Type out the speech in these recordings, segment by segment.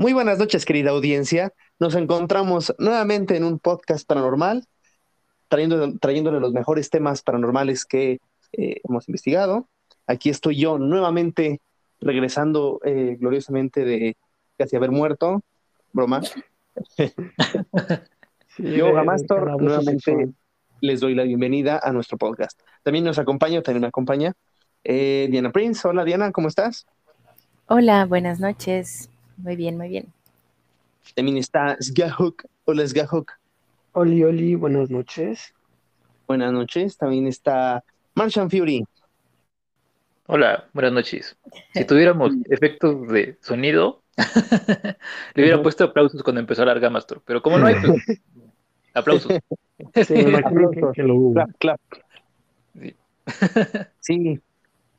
Muy buenas noches, querida audiencia. Nos encontramos nuevamente en un podcast paranormal, trayendo, trayéndole los mejores temas paranormales que eh, hemos investigado. Aquí estoy yo nuevamente regresando eh, gloriosamente de casi haber muerto. Broma. yo, Gamastor, nuevamente les doy la bienvenida a nuestro podcast. También nos acompaña, también me acompaña eh, Diana Prince. Hola Diana, ¿cómo estás? Hola, buenas noches. Muy bien, muy bien. También está Sgahuk. Hola, Sgahuk. Oli, Oli, buenas noches. Buenas noches. También está Martian Fury. Hola, buenas noches. Si tuviéramos efectos de sonido, le hubiera puesto aplausos cuando empezó a largar Gamastor, pero como no hay, pues, aplausos. Sí, aplausos. Clap, clap. Sí. sí.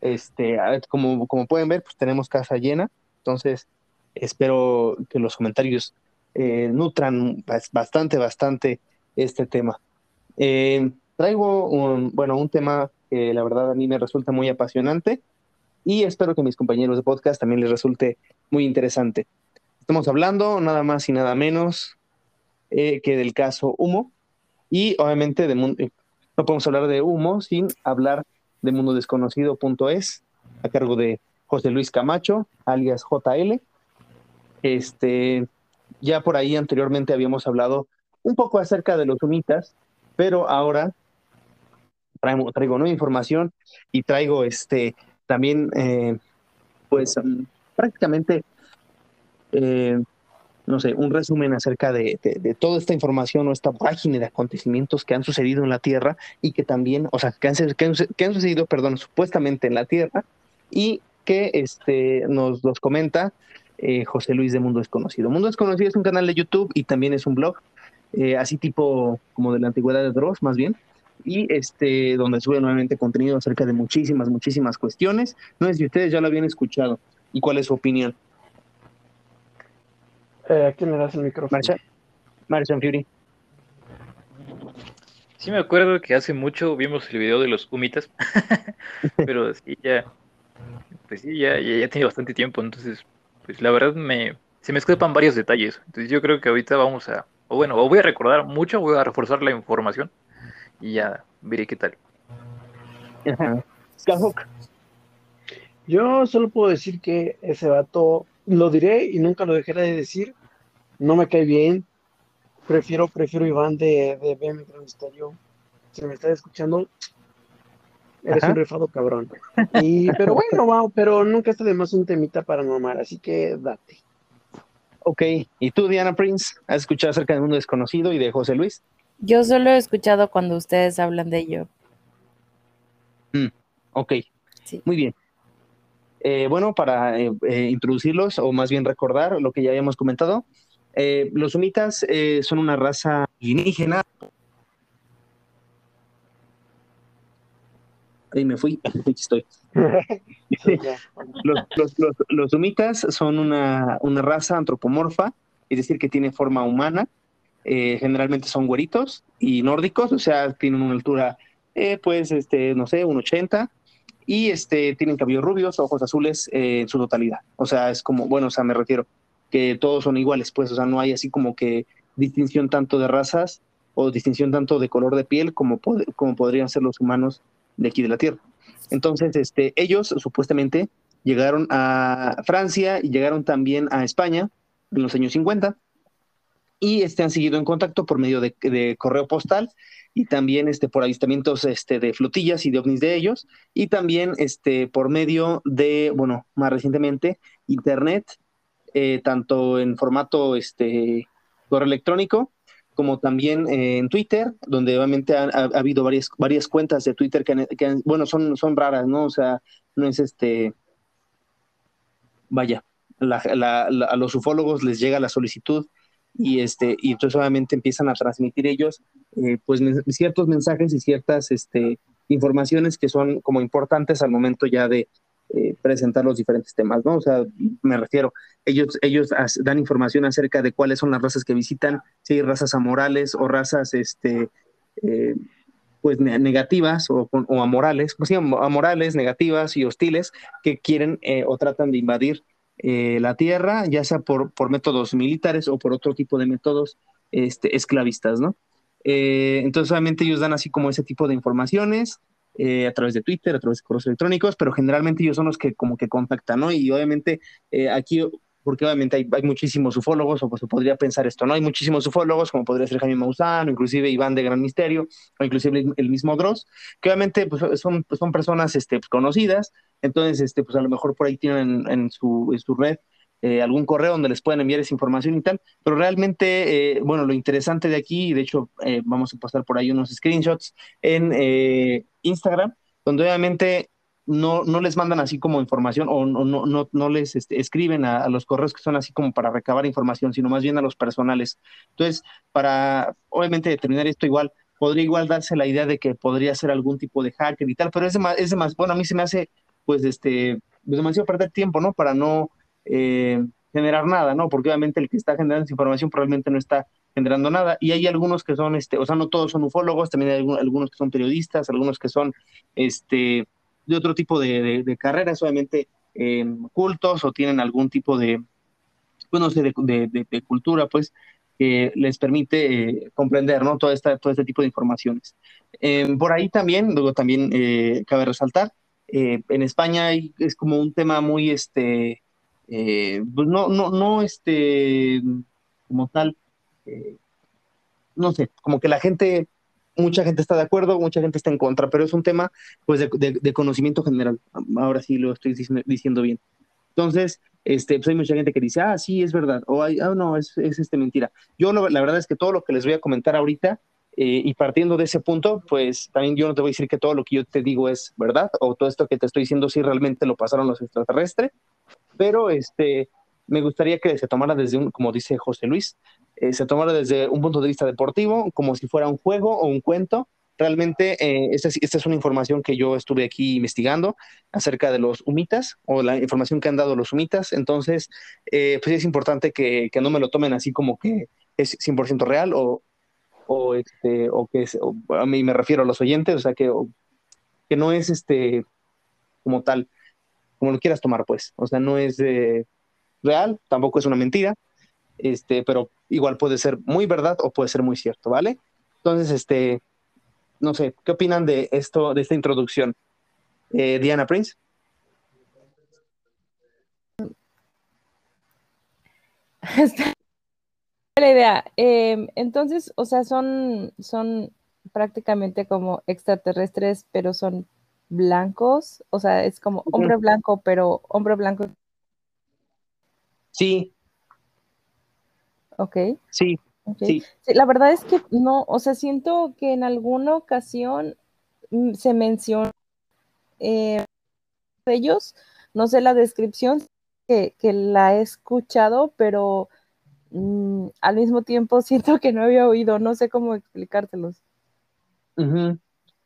Este, como, como pueden ver, pues tenemos casa llena, entonces espero que los comentarios eh, nutran bastante, bastante este tema. Eh, traigo un, bueno, un tema que la verdad a mí me resulta muy apasionante y espero que a mis compañeros de podcast también les resulte muy interesante. Estamos hablando nada más y nada menos eh, que del caso Humo y obviamente de no podemos hablar de Humo sin hablar de Mundo Desconocido.es a cargo de José Luis Camacho, alias JL, este, ya por ahí anteriormente habíamos hablado un poco acerca de los humitas, pero ahora traigo, traigo nueva información y traigo este también, eh, pues mm, prácticamente, eh, no sé, un resumen acerca de, toda esta información o esta página de acontecimientos que han sucedido en la Tierra y que también, o sea, que han, que han, sucedido, perdón, supuestamente en la Tierra y que este, nos los comenta eh, José Luis de Mundo Desconocido. Mundo Desconocido es un canal de YouTube y también es un blog, eh, así tipo como de la antigüedad de Dross, más bien, y este, donde sube nuevamente contenido acerca de muchísimas, muchísimas cuestiones. No sé si ustedes ya lo habían escuchado y cuál es su opinión. Eh, ¿A quién le das el micrófono? Marcia, Fury. Sí me acuerdo que hace mucho vimos el video de los humitas, pero sí, ya, pues sí, ya, ya, ya tiene bastante tiempo, entonces pues la verdad me, se me escapan varios detalles. Entonces yo creo que ahorita vamos a, o bueno, o voy a recordar mucho, voy a reforzar la información y ya veré qué tal. Yo solo puedo decir que ese vato, lo diré y nunca lo dejaré de decir, no me cae bien. Prefiero, prefiero Iván de, de BM Misterio. Si me estás escuchando, Eres un rifado cabrón. Y, pero bueno, wow, pero nunca está de más un temita para mamar, así que date. Ok, ¿y tú, Diana Prince? ¿Has escuchado acerca del mundo desconocido y de José Luis? Yo solo he escuchado cuando ustedes hablan de ello. Mm, ok, sí. muy bien. Eh, bueno, para eh, eh, introducirlos, o más bien recordar lo que ya habíamos comentado, los sumitas son una raza indígena ahí me fui, aquí estoy. los, sumitas son una, raza antropomorfa, es decir, que tiene forma humana, eh, generalmente son güeritos y nórdicos, o sea, tienen una altura, eh, pues, este, no sé, un 80, y este, tienen cabellos rubios, ojos azules eh, en su totalidad. O sea, es como, bueno, o sea, me refiero que todos son iguales, pues, o sea, no hay así como que distinción tanto de razas o distinción tanto de color de piel como, como podrían ser los humanos de aquí de la Tierra. Entonces, este, ellos supuestamente llegaron a Francia y llegaron también a España en los años 50 y este, han seguido en contacto por medio de, correo postal y también este, por avistamientos este, de flotillas y de ovnis de ellos y también este, por medio de, bueno, más recientemente, internet, eh, tanto en formato este, correo electrónico como también eh, en Twitter, donde obviamente ha, habido varias, varias cuentas de Twitter que, bueno, son, son raras, ¿no? O sea, no es este, vaya, a los ufólogos les llega la solicitud y este y entonces obviamente empiezan a transmitir ellos eh, pues ciertos mensajes y ciertas este, informaciones que son como importantes al momento ya de, eh, presentar los diferentes temas, ¿no? O sea, me refiero, ellos, ellos dan información acerca de cuáles son las razas que visitan, si hay razas amorales o razas, este, eh, pues negativas o, amorales, pues sí, amorales, negativas y hostiles que quieren eh, o tratan de invadir la tierra, ya sea por, por métodos militares o por otro tipo de métodos este, esclavistas, ¿no? Entonces, obviamente ellos dan así como ese tipo de informaciones eh, a través de Twitter, a través de correos electrónicos, pero generalmente ellos son los que como que contactan, ¿no? Y obviamente aquí porque obviamente hay, hay, muchísimos ufólogos, o pues se podría pensar esto, ¿no? Hay muchísimos ufólogos, como podría ser Jaime Maussan, o inclusive Iván de Gran Misterio, o inclusive el mismo Dross, que obviamente pues, son, pues, son personas este, pues, conocidas, entonces este, pues a lo mejor por ahí tienen en, su, en su red eh, algún correo donde les pueden enviar esa información y tal, pero realmente, eh, bueno, lo interesante de aquí, y de hecho eh, vamos a pasar por ahí unos screenshots en Instagram, donde obviamente no, no les mandan así como información o no, no, no, les este, escriben a, los correos que son así como para recabar información, sino más bien a los personales. Entonces, para obviamente determinar esto igual, podría igual darse la idea de que podría ser algún tipo de hacker y tal, pero es más, es más bueno, a mí se me hace pues este, pues demasiado perder tiempo, ¿no? Para no eh, generar nada, ¿no? Porque obviamente el que está generando esa información probablemente no está generando nada. Y hay algunos que son, este, o sea, no todos son ufólogos, también hay algunos que son periodistas, algunos que son, este, de otro tipo de, carreras, obviamente eh, cultos o tienen algún tipo de, bueno, pues, de, cultura, pues, que les permite eh, comprender, ¿no? Todo, esta, todo este tipo de informaciones. Eh, por ahí también, luego también cabe resaltar, en España es como un tema muy, este, pues no, no, no, este, como tal, no sé, como que la gente mucha gente está de acuerdo, mucha gente está en contra, pero es un tema pues de, conocimiento general. Ahora sí lo estoy diciendo, bien. Entonces, este, pues hay mucha gente que dice, ah, sí, es verdad, o ah, no, es, es este, mentira. Yo la verdad es que todo lo que les voy a comentar ahorita, eh, y partiendo de ese punto, pues también yo no te voy a decir que todo lo que yo te digo es verdad, o todo esto que te estoy diciendo sí realmente lo pasaron los extraterrestres, pero este, me gustaría que se tomara desde un, como dice José Luis, eh, se tomara desde un punto de vista deportivo, como si fuera un juego o un cuento. Realmente, eh, esta, es, esta, es, una información que yo estuve aquí investigando acerca de los humitas o la información que han dado los humitas. Entonces, eh, pues es importante que, que, no me lo tomen así como que es 100% real o, o, este, o que es, a mí me refiero a los oyentes, o sea, que, que no es este como tal, como lo quieras tomar, pues. O sea, no es real, tampoco es una mentira, este, pero igual puede ser muy verdad o puede ser muy cierto, ¿vale? Entonces, este, no sé, ¿qué opinan de esto, de esta introducción? Eh, Diana Prince. la idea. Em, entonces, o sea, son, son prácticamente como extraterrestres, pero son blancos. O sea, es como hombre blanco, pero hombre blanco. Sí, Ok. Sí, sí. La verdad es que no, o sea, siento que en alguna ocasión mm, se menciona eh, ellos, no sé la descripción que, la he escuchado, pero mm, al mismo tiempo siento que no había oído, no sé cómo explicártelos.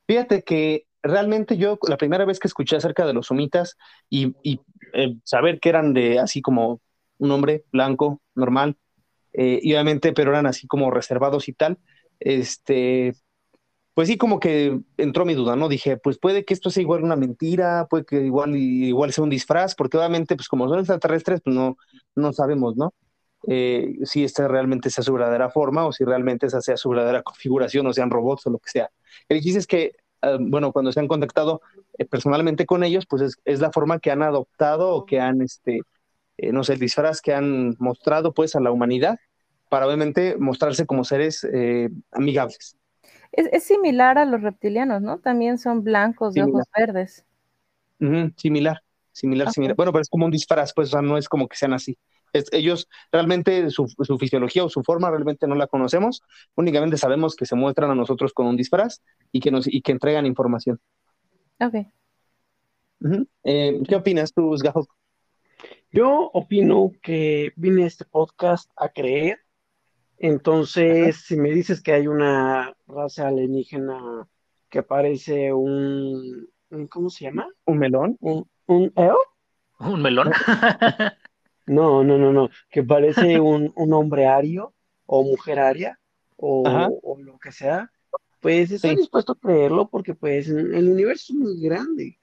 Fíjate que realmente yo la primera vez que escuché acerca de los sumitas y, eh, saber que eran de así como un hombre blanco, normal, eh, y obviamente, pero eran así como reservados y tal, este, pues sí, como que entró mi duda, ¿no? Dije, pues puede que esto sea igual una mentira, puede que igual, igual sea un disfraz, porque obviamente, pues como son extraterrestres, pues no, no sabemos, ¿no? Eh, si esta realmente sea su verdadera forma o si realmente esa sea su verdadera configuración o sean robots o lo que sea. El chiste es que, bueno, cuando se han contactado eh, personalmente con ellos, pues es, es, la forma que han adoptado o que han, este, eh, no sé, el disfraz que han mostrado pues a la humanidad para obviamente mostrarse como seres eh, amigables. Es, similar a los reptilianos, ¿no? También son blancos de ojos verdes. similar, similar, similar. Bueno, pero es como un disfraz, pues, o sea, no es como que sean así. Ellos realmente, su, fisiología o su forma realmente no la conocemos, únicamente sabemos que se muestran a nosotros con un disfraz y que, nos, y que entregan información. Ok. Eh, ¿Qué opinas tú, Sgajo? Yo opino que vine a este podcast a creer. Entonces, si me dices que hay una raza alienígena que parece un, ¿cómo se llama? ¿Un melón? ¿Un, un ¿Un melón? No, no, no, no. Que parece un, hombre ario o mujer aria o, lo que sea. Pues estoy dispuesto a creerlo porque pues el universo es muy grande.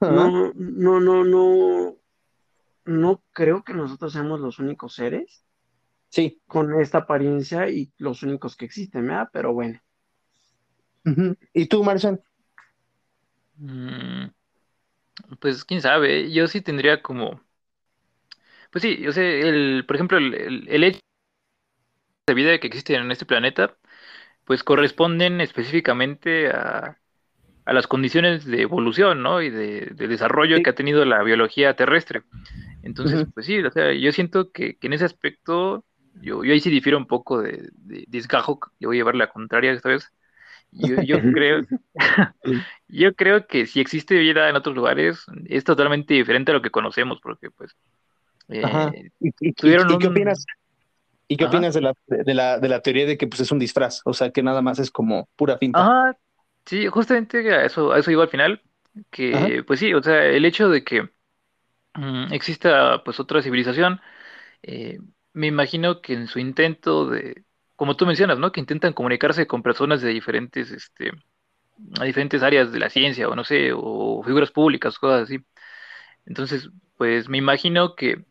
No, no, no, no no creo que nosotros seamos los únicos seres. Sí. Con esta apariencia y los únicos que existen, ¿verdad? Pero bueno. ¿Y tú, Marcel? Mm, pues quién sabe, yo sí tendría como, pues sí, yo sé, el, por ejemplo, el, el, hecho de vida que existe en este planeta, pues corresponden específicamente a, a las condiciones de evolución, ¿no? Y de, desarrollo que ha tenido la biología terrestre. Entonces, pues sí, o sea, yo siento que, en ese aspecto, yo, yo ahí sí difiero un poco de, de, yo voy a llevar la contraria esta vez. Yo, yo creo, yo creo que si existe vida en otros lugares, es totalmente diferente a lo que conocemos, porque pues eh, ¿Y, qué opinas? ¿Y qué opinas de la, de, la, de la teoría de que pues es un disfraz? O sea, que nada más es como pura pinta. Ajá, sí, justamente a eso, a eso iba al final, que pues sí, o sea, el hecho de que mm, exista pues otra civilización, eh, me imagino que en su intento de, como tú mencionas, ¿no? Que intentan comunicarse con personas de diferentes, este, a diferentes áreas de la ciencia, o no sé, o figuras públicas, cosas así. Entonces, pues me imagino que,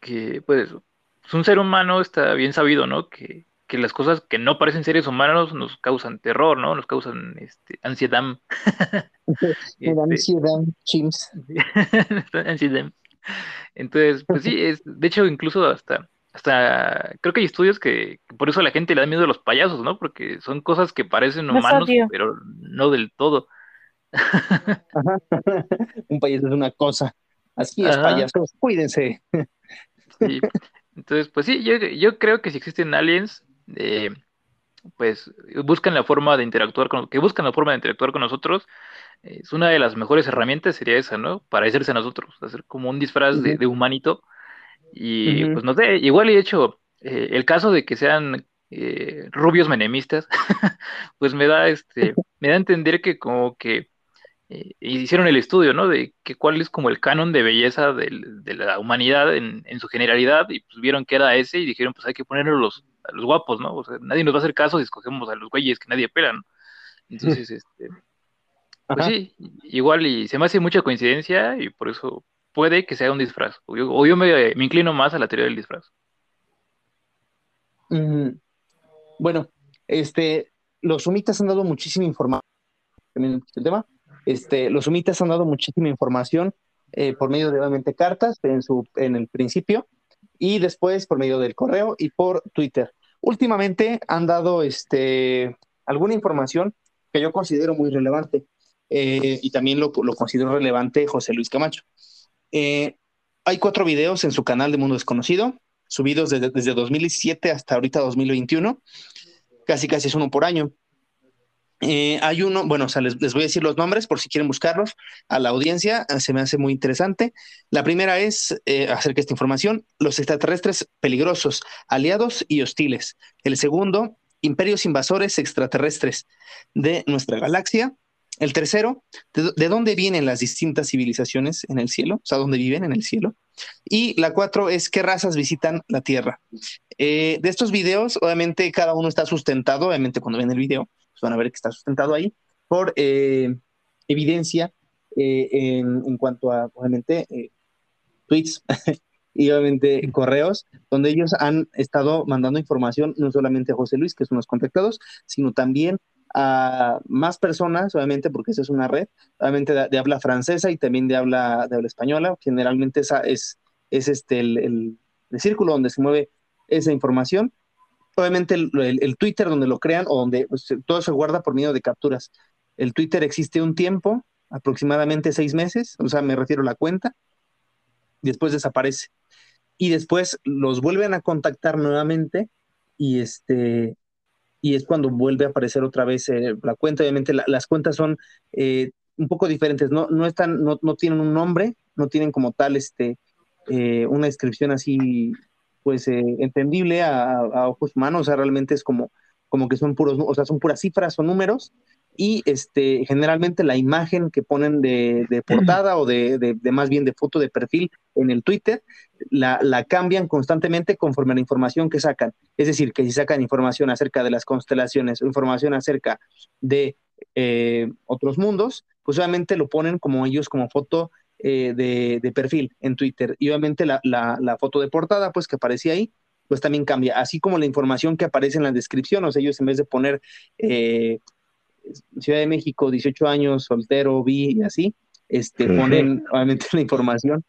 que pues, un ser humano está bien sabido, ¿no? Que, que las cosas que no parecen seres humanos nos causan terror, ¿no? Nos causan este, ansiedad. este, ansiedad, chims. ansiedad. Entonces, pues sí, es, de hecho, incluso hasta hasta creo que hay estudios que, por eso a la gente le da miedo a los payasos, ¿no? Porque son cosas que parecen humanos, pero no del todo. Un payaso es una cosa. Así es, payasos, cuídense. Sí. Entonces, pues sí, yo, yo, creo que si existen aliens, eh, pues buscan la forma de interactuar con, que buscan la forma de interactuar con nosotros, es una de las mejores herramientas sería esa, ¿no? Para hacerse a nosotros, hacer como un disfraz de, de humanito y pues no sé, igual he hecho eh, el caso de que sean eh, rubios menemistas, pues me da este, me da a entender que como que eh, hicieron el estudio, ¿no? De que cuál es como el canon de belleza de la humanidad en, su generalidad, y pues vieron que era ese y dijeron, pues hay que ponerlo los, a los guapos, ¿no? O sea, nadie nos va a hacer caso si escogemos a los güeyes que nadie pela, ¿no? Entonces, este, pues sí, igual y se me hace mucha coincidencia y por eso puede que sea un disfraz. O yo, me, inclino más a la teoría del disfraz. bueno, este, los sumitas han dado muchísima información. El tema. Este, los sumitas han dado muchísima información eh, por medio de obviamente cartas en, su, en el principio y después por medio del correo y por Twitter. Últimamente han dado este, alguna información que yo considero muy relevante eh, y también lo, lo considero relevante José Luis Camacho. Eh, hay cuatro videos en su canal de Mundo Desconocido, subidos desde, desde 2007 hasta ahorita 2021. Casi, casi es uno por año. Eh, hay uno, bueno, o sea, les, voy a decir los nombres por si quieren buscarlos a la audiencia, eh, se me hace muy interesante. La primera es, acerca de esta información, los extraterrestres peligrosos, aliados y hostiles. El segundo, imperios invasores extraterrestres de nuestra galaxia. El tercero, de, dónde vienen las distintas civilizaciones en el cielo? O sea, ¿dónde viven en el cielo? Y la cuatro es qué razas visitan la Tierra. Eh, de estos videos, obviamente cada uno está sustentado, obviamente cuando ven el video, pues van a ver que está sustentado ahí por eh, evidencia eh, en, cuanto a, obviamente, tweets y obviamente correos, donde ellos han estado mandando información no solamente a José Luis, que son los contactados, sino también a más personas, obviamente, porque esa es una red, obviamente de, habla francesa y también de habla, de habla española. Generalmente esa es, es este el, el, círculo donde se mueve esa información. Obviamente el, Twitter donde lo crean o donde pues, todo se guarda por medio de capturas. El Twitter existe un tiempo, aproximadamente seis meses, o sea, me refiero a la cuenta, después desaparece. Y después los vuelven a contactar nuevamente y este y es cuando vuelve a aparecer otra vez eh, la cuenta. Obviamente las cuentas son eh, un poco diferentes, no, no, están, no, no, tienen un nombre, no tienen como tal este, eh, una descripción así pues entendible a, ojos humanos, o sea, realmente es como, como que son puros, o sea, son puras cifras o números, y este, generalmente la imagen que ponen de, portada o de, de, más bien de foto de perfil en el Twitter, la, la, cambian constantemente conforme a la información que sacan. Es decir, que si sacan información acerca de las constelaciones o información acerca de eh, otros mundos, pues obviamente lo ponen como ellos como foto eh, de, perfil en Twitter. Y obviamente la, la, foto de portada, pues que aparecía ahí, pues también cambia, así como la información que aparece en la descripción, o sea, ellos en vez de poner eh, Ciudad de México, 18 años, soltero, vi y así, este, ponen obviamente la información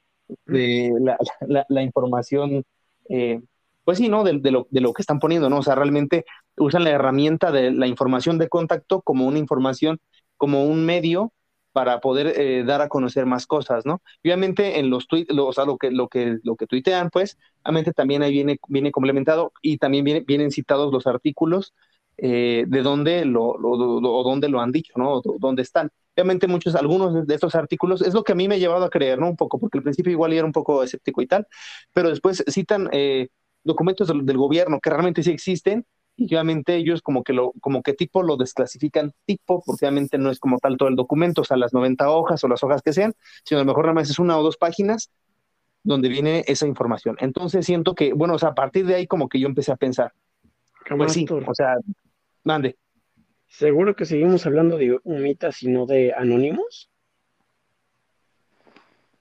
de la, la, información, eh, pues sí, ¿no? De, lo, de, lo, que están poniendo, ¿no? O sea, realmente usan la herramienta de la información de contacto como una información, como un medio para poder eh, dar a conocer más cosas, ¿no? obviamente en los tweets, o sea, lo que, lo que, lo que tuitean, pues, obviamente también ahí viene, viene complementado y también viene, vienen citados los artículos eh, de dónde lo, lo, o dónde lo han dicho, ¿no? dónde están. Obviamente muchos, algunos de estos artículos, es lo que a mí me ha llevado a creer, ¿no? Un poco, porque al principio igual era un poco escéptico y tal, pero después citan eh, documentos del, gobierno que realmente sí existen y obviamente ellos como que lo, como que tipo lo desclasifican tipo, porque obviamente no es como tal todo el documento, o sea, las 90 hojas o las hojas que sean, sino a lo mejor nada más es una o dos páginas donde viene esa información. Entonces siento que, bueno, o sea, a partir de ahí como que yo empecé a pensar, pues sí, o sea, mande. ¿Seguro que seguimos hablando de humitas y no de anónimos?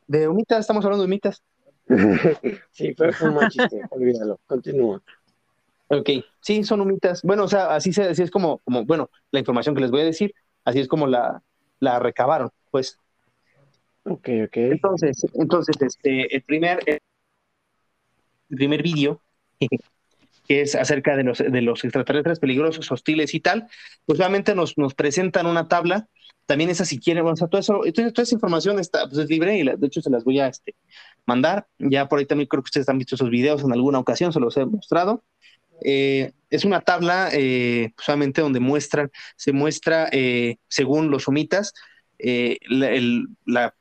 De humitas, estamos hablando de humitas. sí, fue un mal chiste, olvídalo, continúa. Ok, sí, son humitas. Bueno, o sea, así, se, así es como, como, bueno, la información que les voy a decir, así es como la, la recabaron, pues. Ok, ok. Entonces, entonces, este, el primer, el primer vídeo que es acerca de los, de los extraterrestres peligrosos, hostiles y tal, pues obviamente nos, nos presentan una tabla. También esa si quieren, bueno, o sea, todo eso, entonces, toda esa información está, pues, es libre y de hecho se las voy a este, mandar. Ya por ahí también creo que ustedes han visto esos videos en alguna ocasión, se los he mostrado. Eh, es una tabla eh, solamente donde muestran, se muestra eh, según los sumitas, la,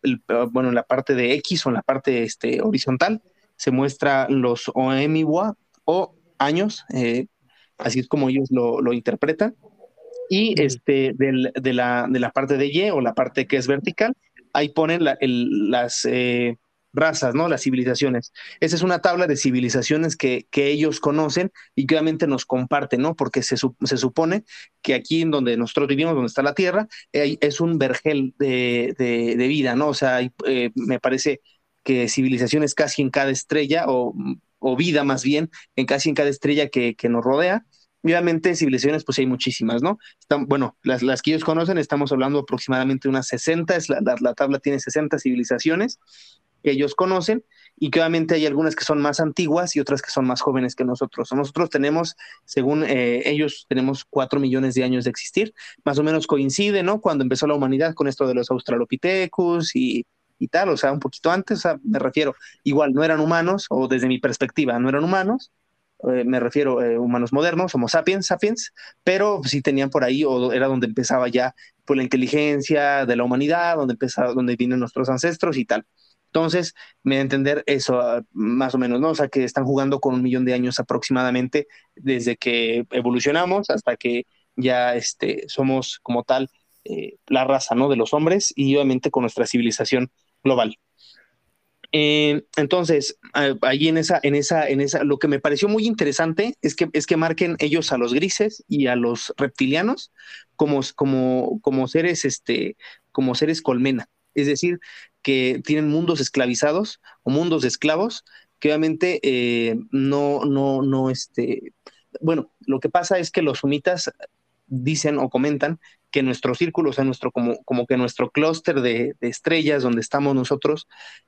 bueno, en la parte de X o en la parte este, horizontal, se muestra los OMIWA o años, eh, así es como ellos lo, lo interpretan. Y este, del, de, la, de la parte de Y o la parte que es vertical, ahí ponen la, el, las eh, razas, ¿no? Las civilizaciones. Esa es una tabla de civilizaciones que, que ellos conocen y que obviamente nos comparten, ¿no? Porque se, se supone que aquí en donde nosotros vivimos, donde está la Tierra, es un vergel de, de, de, vida, ¿no? O sea, eh, me parece que civilizaciones casi en cada estrella o o vida más bien, en casi en cada estrella que, nos rodea. obviamente, civilizaciones, pues hay muchísimas, ¿no? Están, bueno, las, las que ellos conocen, estamos hablando aproximadamente unas 60, es la, la, tabla tiene 60 civilizaciones que ellos conocen y que obviamente hay algunas que son más antiguas y otras que son más jóvenes que nosotros. Nosotros tenemos, según eh, ellos, tenemos cuatro millones de años de existir, más o menos coincide, ¿no? Cuando empezó la humanidad con esto de los Australopithecus y y tal, o sea, un poquito antes, o sea, me refiero, igual no eran humanos, o desde mi perspectiva, no eran humanos, eh, me refiero eh, humanos modernos, homo sapiens, sapiens, pero sí tenían por ahí, o era donde empezaba ya pues, la inteligencia de la humanidad, donde empezaba, donde vienen nuestros ancestros y tal. Entonces, me da a entender eso, ah, más o menos, ¿no? O sea, que están jugando con un millón de años aproximadamente desde que evolucionamos hasta que ya este, somos como tal eh, la raza, ¿no? De los hombres y obviamente con nuestra civilización global. Eh, entonces, allí en esa, en esa, en esa, lo que me pareció muy interesante es que, es que marquen ellos a los grises y a los reptilianos como, como, como seres, este, como seres colmena. Es decir, que tienen mundos esclavizados o mundos de esclavos que obviamente eh, no, no, no, este, bueno, lo que pasa es que los sumitas dicen o comentan que nuestro círculo, o sea, nuestro, como, como que nuestro clúster de, estrellas donde estamos nosotros,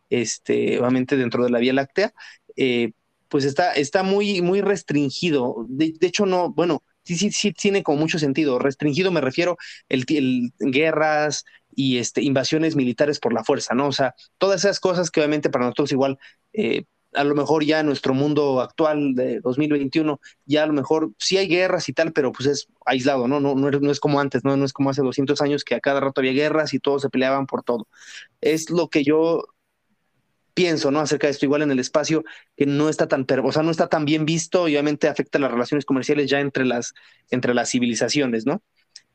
este, obviamente dentro de la Vía Láctea, eh, pues está, está muy, muy restringido. De, hecho, no, bueno, sí, sí, sí tiene como mucho sentido. Restringido me refiero el, el guerras y este, invasiones militares por la fuerza, ¿no? O sea, todas esas cosas que obviamente para nosotros igual eh, a lo mejor ya en nuestro mundo actual de 2021, ya a lo mejor sí hay guerras y tal, pero pues es aislado, ¿no? No, no, es como antes, ¿no? No es como hace 200 años que a cada rato había guerras y todos se peleaban por todo. Es lo que yo pienso, ¿no? Acerca de esto, igual en el espacio, que no está tan, o sea, no está tan bien visto y obviamente afecta las relaciones comerciales ya entre las, entre las civilizaciones, ¿no?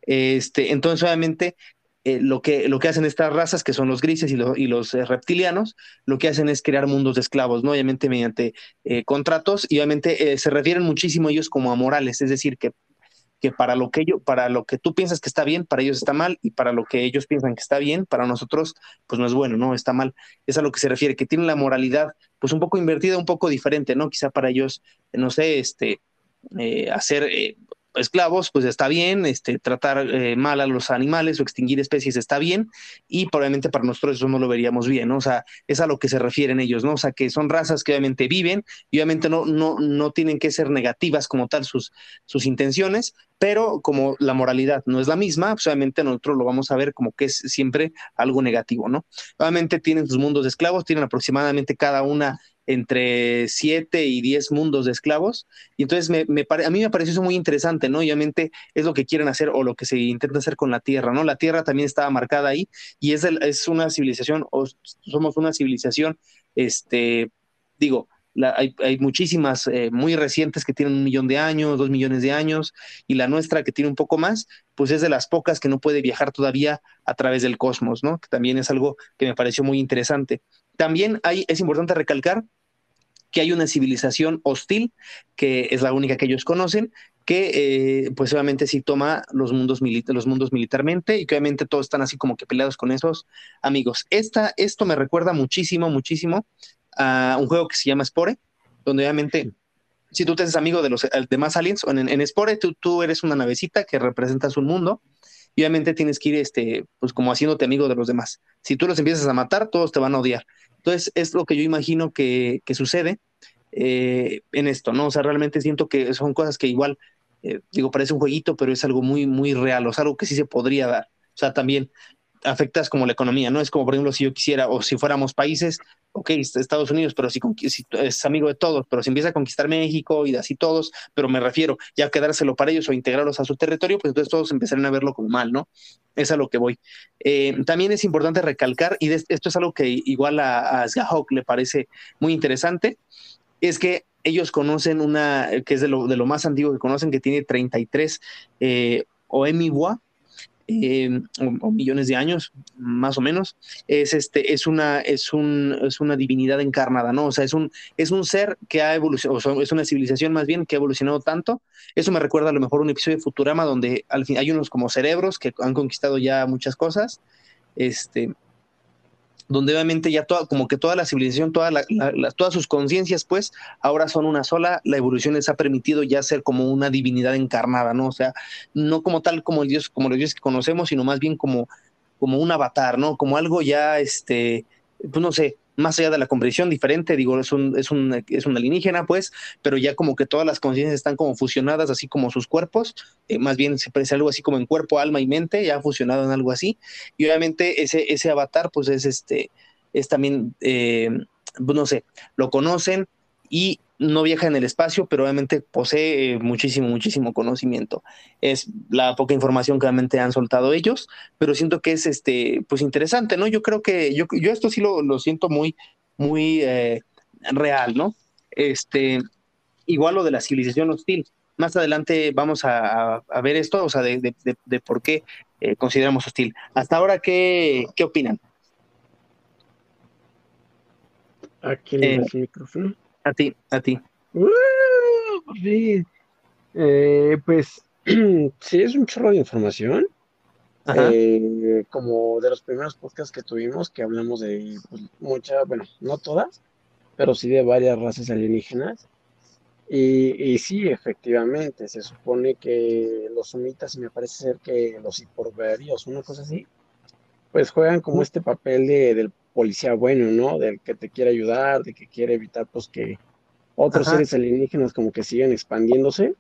Este, entonces, obviamente, eh, lo, que, lo que hacen estas razas, que son los grises y, los eh, reptilianos, lo que hacen es crear mundos de esclavos, ¿no? Obviamente mediante eh, contratos y obviamente se refieren muchísimo ellos como a morales, es decir, que que para lo que ellos, para lo que tú piensas que está bien, para ellos está mal, y para lo que ellos piensan que está bien, para nosotros, pues no es bueno, no está mal. Es a lo que se refiere, que tienen la moralidad, pues un poco invertida, un poco diferente, ¿no? Quizá para ellos, no sé, este, hacer esclavos, pues está bien, este, tratar eh, mal a los animales o extinguir especies está bien, y probablemente para nosotros eso no lo veríamos bien, ¿no? O sea, es a lo que se refieren ellos, ¿no? O sea, que son razas que obviamente viven, y obviamente no, no, no tienen que ser negativas como tal sus, sus intenciones, pero como la moralidad no es la misma, pues obviamente nosotros lo vamos a ver como que es siempre algo negativo, ¿no? Obviamente tienen sus mundos de esclavos, tienen aproximadamente cada una entre siete y diez mundos de esclavos. Y entonces me, a mí me pareció eso muy interesante, ¿no? obviamente es lo que quieren hacer o lo que se intenta hacer con la Tierra, ¿no? La Tierra también estaba marcada ahí y es, es una civilización, o somos una civilización, este, digo, hay, hay, muchísimas eh, muy recientes que tienen un millón de años, dos millones de años, y la nuestra que tiene un poco más, pues es de las pocas que no puede viajar todavía a través del cosmos, ¿no? Que también es algo que me pareció muy interesante. También hay, es importante recalcar que hay una civilización hostil, que es la única que ellos conocen, que eh, pues obviamente sí toma los mundos, los mundos militarmente y que obviamente todos están así como que peleados con esos amigos. Esta, esto me recuerda muchísimo, muchísimo a un juego que se llama Spore, donde obviamente si tú te haces amigo de los demás aliens, en, en Spore tú, tú eres una navecita que representas un mundo y obviamente tienes que ir, este, pues como haciéndote amigo de los demás. Si tú los empiezas a matar, todos te van a odiar. Entonces, es lo que yo imagino que, sucede eh, en esto, ¿no? O sea, realmente siento que son cosas que igual, eh, digo, parece un jueguito, pero es algo muy, muy real, o sea, algo que sí se podría dar. O sea, también afectas como la economía, ¿no? Es como, por ejemplo, si yo quisiera, o si fuéramos países, ok, Estados Unidos, pero si, es amigo de todos, pero si empieza a conquistar México y así todos, pero me refiero ya a quedárselo para ellos o integrarlos a su territorio, pues entonces todos empezarían a verlo como mal, ¿no? Es a lo que voy. Eh, también es importante recalcar, y esto es algo que igual a, a le parece muy interesante, es que ellos conocen una, que es de lo, de lo más antiguo que conocen, que tiene 33 eh, Oemiwa, eh, o, millones de años, más o menos, es, este, es, una, es, un, es una divinidad encarnada, ¿no? O sea, es un, es un ser que ha evolucionado, o es una civilización más bien que ha evolucionado tanto. Eso me recuerda a lo mejor un episodio de Futurama donde al fin hay unos como cerebros que han conquistado ya muchas cosas. Este, donde obviamente ya toda, como que toda la civilización, toda todas sus conciencias, pues, ahora son una sola, la evolución les ha permitido ya ser como una divinidad encarnada, ¿no? O sea, no como tal como el Dios, como los dioses que conocemos, sino más bien como, como un avatar, ¿no? Como algo ya, este, pues no sé, más allá de la comprensión diferente, digo, es un, es un, es alienígena, pues, pero ya como que todas las conciencias están como fusionadas, así como sus cuerpos, eh, más bien se parece algo así como en cuerpo, alma y mente, ya fusionado en algo así, y obviamente ese, ese avatar, pues es este, es también, eh, pues, no sé, lo conocen y no viaja en el espacio, pero obviamente posee eh, muchísimo, muchísimo conocimiento. Es la poca información que realmente han soltado ellos, pero siento que es este, pues interesante, ¿no? Yo creo que yo, yo esto sí lo, lo siento muy, muy eh, real, ¿no? Este, igual lo de la civilización hostil. Más adelante vamos a, a, ver esto, o sea, de, de, de, por qué eh, consideramos hostil. Hasta ahora, ¿qué, qué opinan? Aquí le el micrófono. A ti, a ti. Uh, eh, pues sí, es un chorro de información. Eh, como de los primeros podcasts que tuvimos, que hablamos de pues, muchas, bueno, no todas, pero sí de varias razas alienígenas. Y, y, sí, efectivamente, se supone que los sumitas, y me parece ser que los hiporbarios, una cosa así, pues juegan como este papel de, del policía bueno, ¿no? Del que te quiere ayudar, de que quiere evitar pues que otros seres alienígenas como que sigan expandiéndose.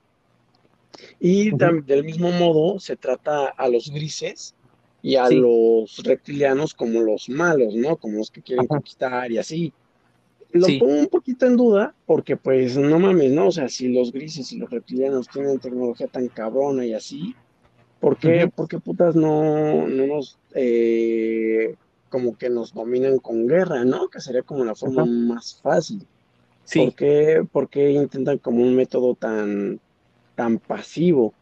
Y del mismo modo se trata a los grises y a los reptilianos como los malos, ¿no? Como los que quieren conquistar y así. Lo pongo un poquito en duda porque pues no mames, ¿no? O sea, si los grises y los reptilianos tienen tecnología tan cabrona y así, ¿por qué, putas no, no nos eh, como que nos dominan con guerra, ¿no? Que sería como la forma más fácil. Sí. ¿Por qué, intentan como un método tan, tan pasivo?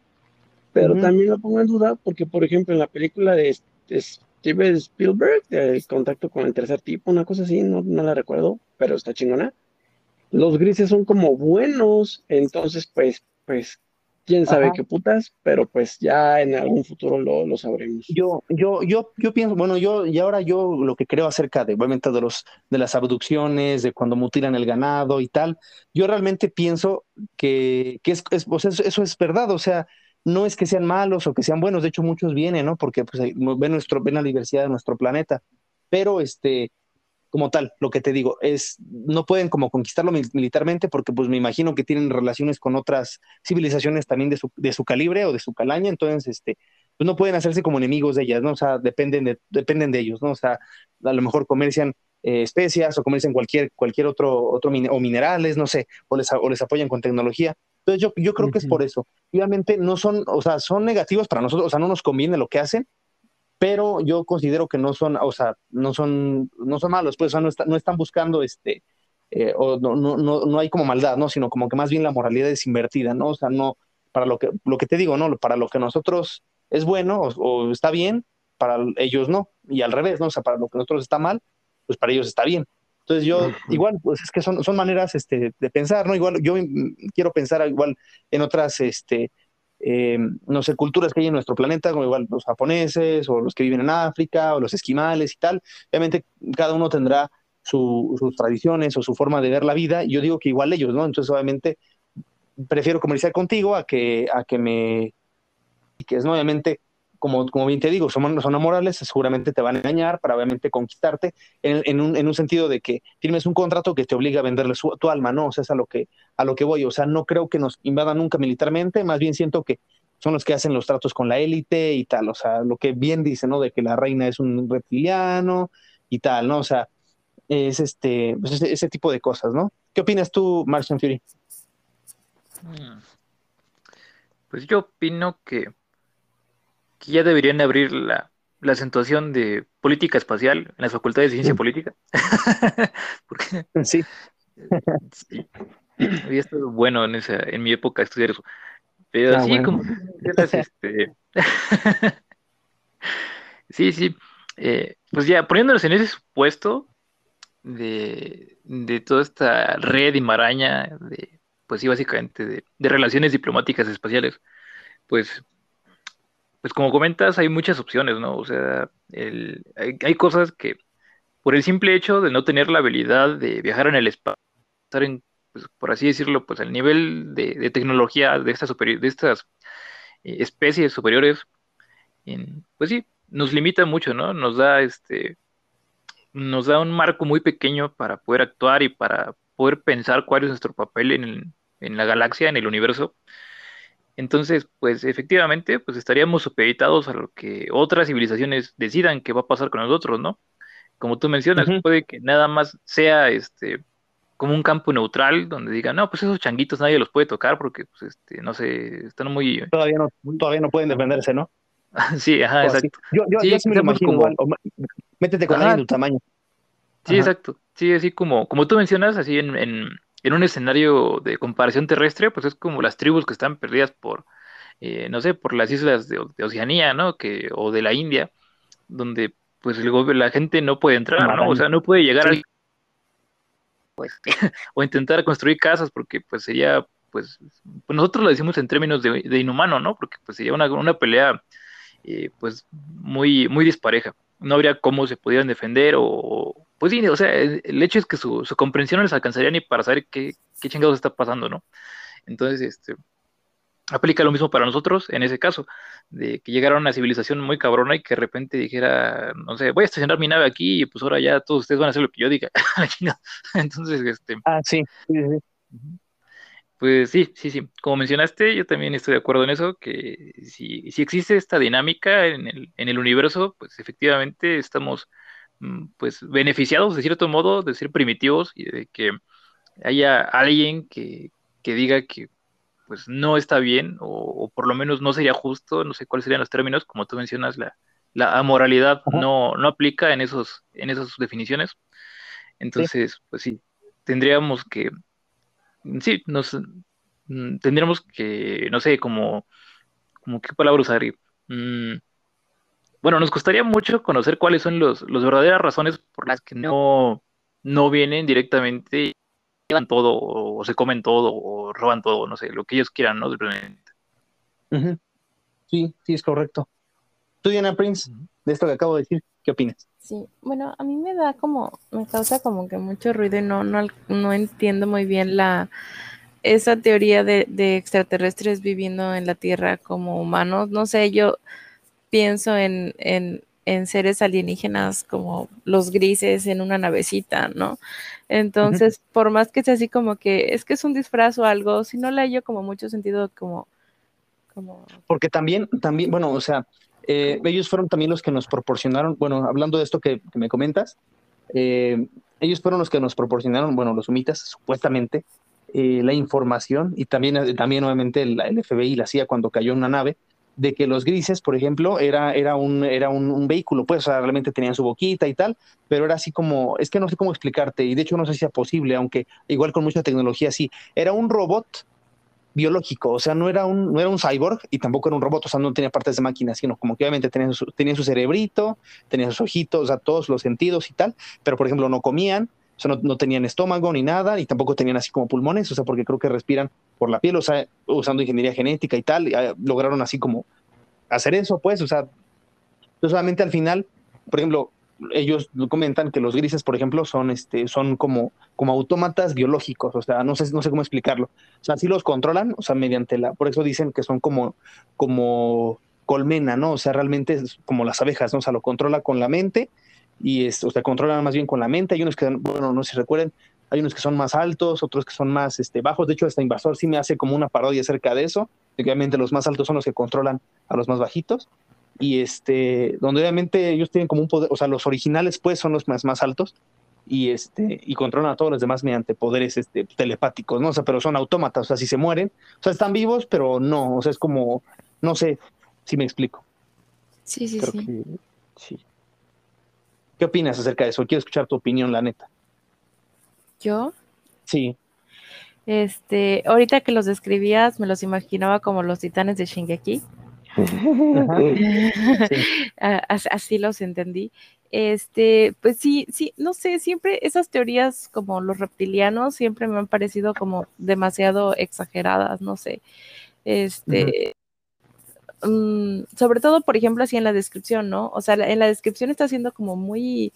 Pero también lo pongo en duda porque, por ejemplo, en la película de, Steven Spielberg, El contacto con el tercer tipo, una cosa así, no, no la recuerdo, pero está chingona. Los grises son como buenos, entonces, pues, pues, quién sabe qué putas, pero pues ya en algún futuro lo, lo, sabremos. Yo, yo, yo, yo pienso, bueno, yo, y ahora yo lo que creo acerca de, obviamente, de los, de las abducciones, de cuando mutilan el ganado y tal, yo realmente pienso que, que es, es, eso es verdad, o sea, no es que sean malos o que sean buenos, de hecho muchos vienen, ¿no? Porque pues, ven, nuestro, ven la diversidad de nuestro planeta, pero este, como tal, lo que te digo, es, no pueden como conquistarlo militarmente porque pues me imagino que tienen relaciones con otras civilizaciones también de su, de su calibre o de su calaña, entonces, este, pues no pueden hacerse como enemigos de ellas, ¿no? O sea, dependen de, dependen de ellos, ¿no? O sea, a lo mejor comercian eh, especias o comercian cualquier, cualquier otro, otro o minerales, no sé, o les, o les apoyan con tecnología. Entonces yo, yo creo que es por eso. Obviamente no son, o sea, son negativos para nosotros, o sea, no nos conviene lo que hacen, pero yo considero que no son, o sea, no son, no son malos, pues, o sea, no, no están buscando este, eh, o no, no, no, no hay como maldad, ¿no? Sino como que más bien la moralidad es invertida, ¿no? O sea, no, para lo que, lo que te digo, ¿no? Para lo que nosotros es bueno o, está bien, para ellos no, y al revés, ¿no? O sea, para lo que nosotros está mal, pues para ellos está bien. Entonces yo, igual, pues es que son, son maneras este, de pensar, ¿no? Igual yo quiero pensar igual en otras, este, eh, no sé, culturas que hay en nuestro planeta, como igual los japoneses o los que viven en África o los esquimales y tal. Obviamente cada uno tendrá sus tradiciones o su forma de ver la vida yo digo que igual ellos, ¿no? Entonces obviamente prefiero comerciar contigo a que, a que me... que es, ¿no? Obviamente como, como bien te digo, son, son amorales, seguramente te van a engañar para obviamente conquistarte en, un, en un sentido de que firmes un contrato que te obliga a venderle tu alma, ¿no? O sea, es a lo, que, a lo que voy. O sea, no creo que nos invadan nunca militarmente, más bien siento que son los que hacen los tratos con la élite y tal. O sea, lo que bien dice, ¿no? De que la reina es un reptiliano y tal, ¿no? O sea, es este, pues ese, tipo de cosas, ¿no? ¿Qué opinas tú, Martian Fury? Hmm. Pues yo opino que que ya deberían abrir la, la acentuación de política espacial en las facultades de ciencia política. Porque, sí. sí. Había estado bueno en esa, en mi época estudiar eso. Pero ah, sí, como este. sí, sí. Eh, pues ya, poniéndonos en ese supuesto de, de toda esta red y maraña de, pues sí, básicamente de, de relaciones diplomáticas espaciales, pues pues como comentas, hay muchas opciones, ¿no? O sea, hay, cosas que por el simple hecho de no tener la habilidad de viajar en el espacio, estar en, pues, por así decirlo, pues al nivel de, tecnología de estas, eh, especies superiores, pues sí, nos limita mucho, ¿no? Nos da este, nos da un marco muy pequeño para poder actuar y para poder pensar cuál es nuestro papel en la galaxia, en el universo. Entonces, pues efectivamente, pues estaríamos supeditados a lo que otras civilizaciones decidan que va a pasar con nosotros, ¿no? Como tú mencionas, puede que nada más sea este como un campo neutral donde digan, no, pues esos changuitos nadie los puede tocar porque, pues, este, no sé, están muy... Todavía no, todavía no pueden defenderse, ¿no? sí, ajá, exacto. Yo, yo, sí, me imagino métete con alguien de tu tamaño. Sí, exacto. Sí, así como, como tú mencionas, así en, en un escenario de comparación terrestre, pues es como las tribus que están perdidas por, eh, no sé, por las islas de, Oceanía, ¿no? Que, o de la India, donde pues el, la gente no puede entrar, ¿no? O sea, no puede llegar a... Pues, o intentar construir casas porque pues sería, pues, pues nosotros lo decimos en términos de, inhumano, ¿no? Porque pues sería una, una pelea eh, pues muy, muy dispareja. No habría cómo se pudieran defender o, pues sí, o sea, el hecho es que su, comprensión no les alcanzaría ni para saber qué, qué chingados está pasando, ¿no? Entonces, este, aplica lo mismo para nosotros en ese caso, de que llegara una civilización muy cabrona y que de repente dijera, no sé, voy a estacionar mi nave aquí y pues ahora ya todos ustedes van a hacer lo que yo diga. Entonces, este... Ah, sí. Pues sí, sí, sí. Como mencionaste, yo también estoy de acuerdo en eso, que si, si existe esta dinámica en el, en el universo, pues efectivamente estamos pues beneficiados de cierto modo de ser primitivos y de que haya alguien que, diga que pues no está bien o, por lo menos no sería justo, no sé cuáles serían los términos, como tú mencionas, la, la amoralidad no, no aplica en, esos, en esas definiciones. Entonces, pues sí, tendríamos que, sí, nos mm, tendríamos que, no sé, como, como qué palabra usar, mm, bueno, nos costaría mucho conocer cuáles son los, las verdaderas razones por las que no, no vienen directamente y llevan todo, o se comen todo, o roban todo, no sé, lo que ellos quieran, ¿no? Sí, sí, es correcto. Tú, Diana Prince, de esto que acabo de decir, ¿qué opinas? Sí, bueno, a mí me da como, me causa como que mucho ruido y no, no, no entiendo muy bien la esa teoría de, de extraterrestres viviendo en la Tierra como humanos. No sé, yo pienso en, en, en seres alienígenas como los grises en una navecita, ¿no? Entonces, por más que sea así como que es que es un disfraz o algo, si no le hallo como mucho sentido como, como... Porque también, también, bueno, o sea, eh, ellos fueron también los que nos proporcionaron, bueno, hablando de esto que, me comentas, eh, ellos fueron los que nos proporcionaron, bueno, los humitas, supuestamente, eh, la información y también, también obviamente el, el FBI la CIA cuando cayó una nave, de que los grises, por ejemplo, era, era, un, era un, vehículo, pues, realmente tenían su boquita y tal, pero era así como, es que no sé cómo explicarte, y de hecho no sé si sea posible, aunque igual con mucha tecnología sí, era un robot biológico, o sea, no era un, no era un cyborg y tampoco era un robot, o sea, no tenía partes de máquina, sino como que obviamente tenía su, tenía su cerebrito, tenía sus ojitos, o sea, todos los sentidos y tal, pero por ejemplo no comían, o sea, no, tenían estómago ni nada, y tampoco tenían así como pulmones, o sea, porque creo que respiran por la piel, o sea, usando ingeniería genética y tal, lograron así como hacer eso, pues, o sea, solamente al final, por ejemplo, ellos comentan que los grises, por ejemplo, son, este, son como, como autómatas biológicos, o sea, no sé, no sé cómo explicarlo. O sea, sí los controlan, o sea, mediante la, por eso dicen que son como, como colmena, ¿no? O sea, realmente es como las abejas, ¿no? O sea, lo controla con la mente y es, o sea, controlan más bien con la mente. Hay unos que, bueno, no sé si recuerden, hay unos que son más altos, otros que son más este, bajos. De hecho, este invasor sí me hace como una parodia acerca de eso. Obviamente los más altos son los que controlan a los más bajitos. Y este, donde obviamente ellos tienen como un poder, o sea, los originales pues son los más, más altos y este, y controlan a todos los demás mediante poderes este, telepáticos, ¿no? O sea, pero son autómatas, o sea, si se mueren, o sea, están vivos, pero no, o sea, es como, no sé si me explico. Sí, sí, sí. sí. ¿Qué opinas acerca de eso? Quiero escuchar tu opinión, la neta. ¿Yo? Sí. Este, ahorita que los describías, me los imaginaba como los titanes de Shingeki. Así los entendí. Este, pues sí, sí, no sé, siempre esas teorías como los reptilianos siempre me han parecido como demasiado exageradas, no sé. Este, mm, sobre todo, por ejemplo, así en la descripción, ¿no? O sea, en la descripción está siendo como muy,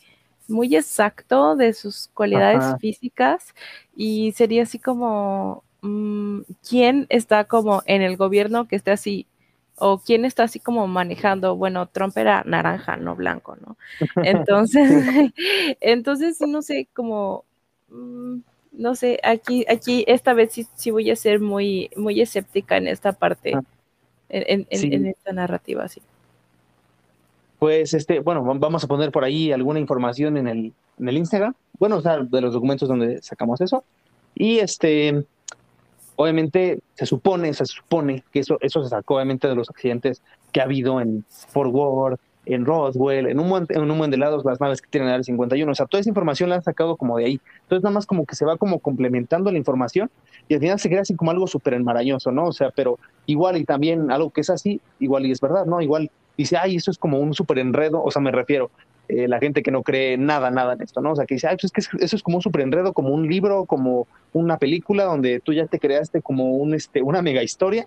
muy exacto de sus cualidades físicas y sería así como, mm, ¿quién está como en el gobierno que esté así? O quién está así como manejando, bueno, Trump era naranja, no blanco, ¿no? Entonces, entonces, no sé, como, mm, no sé, aquí, aquí esta vez sí, voy a ser muy, muy escéptica en esta parte, en, en esta narrativa, sí pues este, bueno, vamos a poner por ahí alguna información en el, en el Instagram, bueno, o sea, de los documentos donde sacamos eso. Y este, obviamente se supone, se supone que eso, eso se sacó obviamente de los accidentes que ha habido en Fort Worth, en Roswell, en un, buen, en un buen de lados las naves que tienen el 51, o sea, toda esa información la han sacado como de ahí. Entonces nada más como que se va como complementando la información y al final se queda así como algo súper enmarañoso, ¿no? O sea, pero igual y también algo que es así, igual y es verdad, ¿no? Igual dice, ay, eso es como un súper enredo, o sea, me refiero, eh, la gente que no cree nada, nada en esto, ¿no? O sea, que dice, ay, pues es que eso es como un súper enredo, como un libro, como una película donde tú ya te creaste como un, este, una mega historia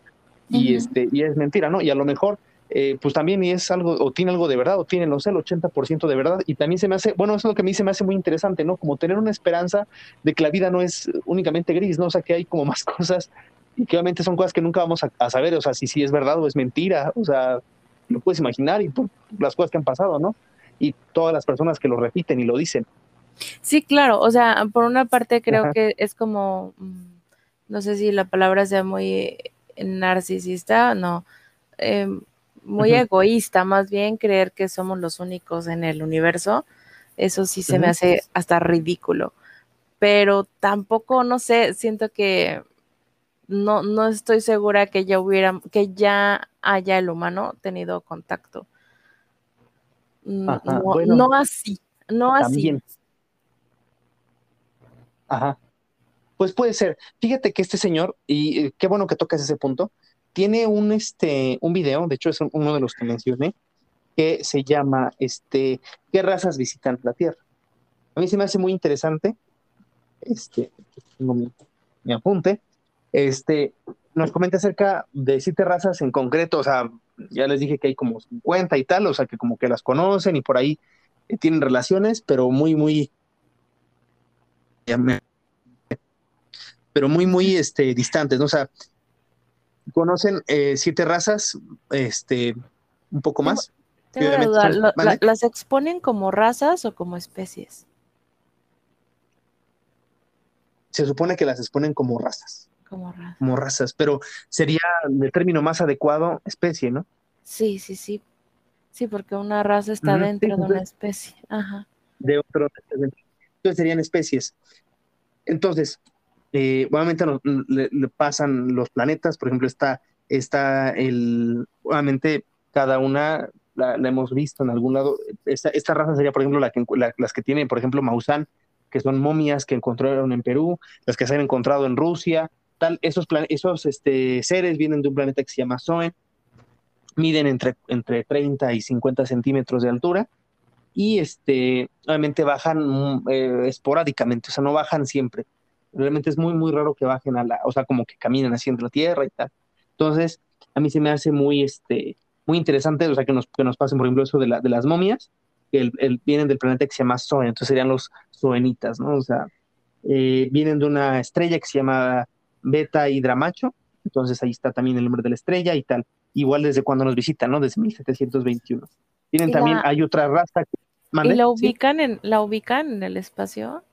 y, este, y es mentira, ¿no? Y a lo mejor, eh, pues también es algo, o tiene algo de verdad, o tiene, no sé, el 80% de verdad, y también se me hace, bueno, eso es lo que a mí se me hace muy interesante, ¿no? Como tener una esperanza de que la vida no es únicamente gris, ¿no? O sea, que hay como más cosas y que obviamente son cosas que nunca vamos a, a saber, o sea, si sí es verdad o es mentira, o sea, lo puedes imaginar y por las cosas que han pasado, ¿no? Y todas las personas que lo repiten y lo dicen. Sí, claro, o sea, por una parte creo que es como, mm, no sé si la palabra sea muy narcisista, no, em, muy egoísta, más bien creer que somos los únicos en el universo, eso sí se me hace hasta ridículo, pero tampoco, no sé, siento que no, no estoy segura que ya hubiera, que ya haya el humano tenido contacto. Mm, no, así, no así. Ajá. Pues puede ser. Fíjate que este señor, y eh, qué bueno que tocas ese punto, tiene un, este, un video, de hecho es uno de los que mencioné, que se llama este, ¿Qué razas visitan la Tierra? A mí se me hace muy interesante. Este, tengo mi apunte. Este, nos comenta acerca de siete razas en concreto, o sea, ya les dije que hay como 50 y tal, o sea, que como que las conocen y por ahí eh, tienen relaciones, pero muy, muy, pero muy, muy este, distantes. O sea, conocen eh, siete razas, este, un poco más. ¿las exponen como razas o como especies? Se supone que las exponen como razas. Como razas. pero sería el término más adecuado especie, ¿no? Sí, sí, sí. Sí, porque una raza está dentro de una especie. Ajá. De otro. Entonces serían especies. Entonces, eh, obviamente le, pasan los planetas, por ejemplo, está, está el, obviamente cada una la, hemos visto en algún lado. Esta, raza sería, por ejemplo, la que, las que tienen, por ejemplo, Maussan, que son momias que encontraron en Perú, las que se han encontrado en Rusia, esos, esos este, seres vienen de un planeta que se llama Zoen, miden entre, entre 30 y 50 centímetros de altura y este, obviamente bajan mm, eh, esporádicamente, o sea, no bajan siempre. Realmente es muy, muy raro que bajen a la, o sea, como que caminen así entre la tierra y tal. Entonces, a mí se me hace muy, este, muy interesante, o sea, que nos, que nos pasen, por ejemplo, eso de, la, de las momias, que el, vienen del planeta que se llama Zoen, entonces serían los zoenitas, ¿no? O sea, eh, vienen de una estrella que se llama Beta Hidramacho, entonces ahí está también el nombre de la estrella y tal, igual desde cuando nos visitan, ¿no? Desde 1721. Tienen también, hay otra raza que... ¿Y la ubican, en, la ubican en el espacio?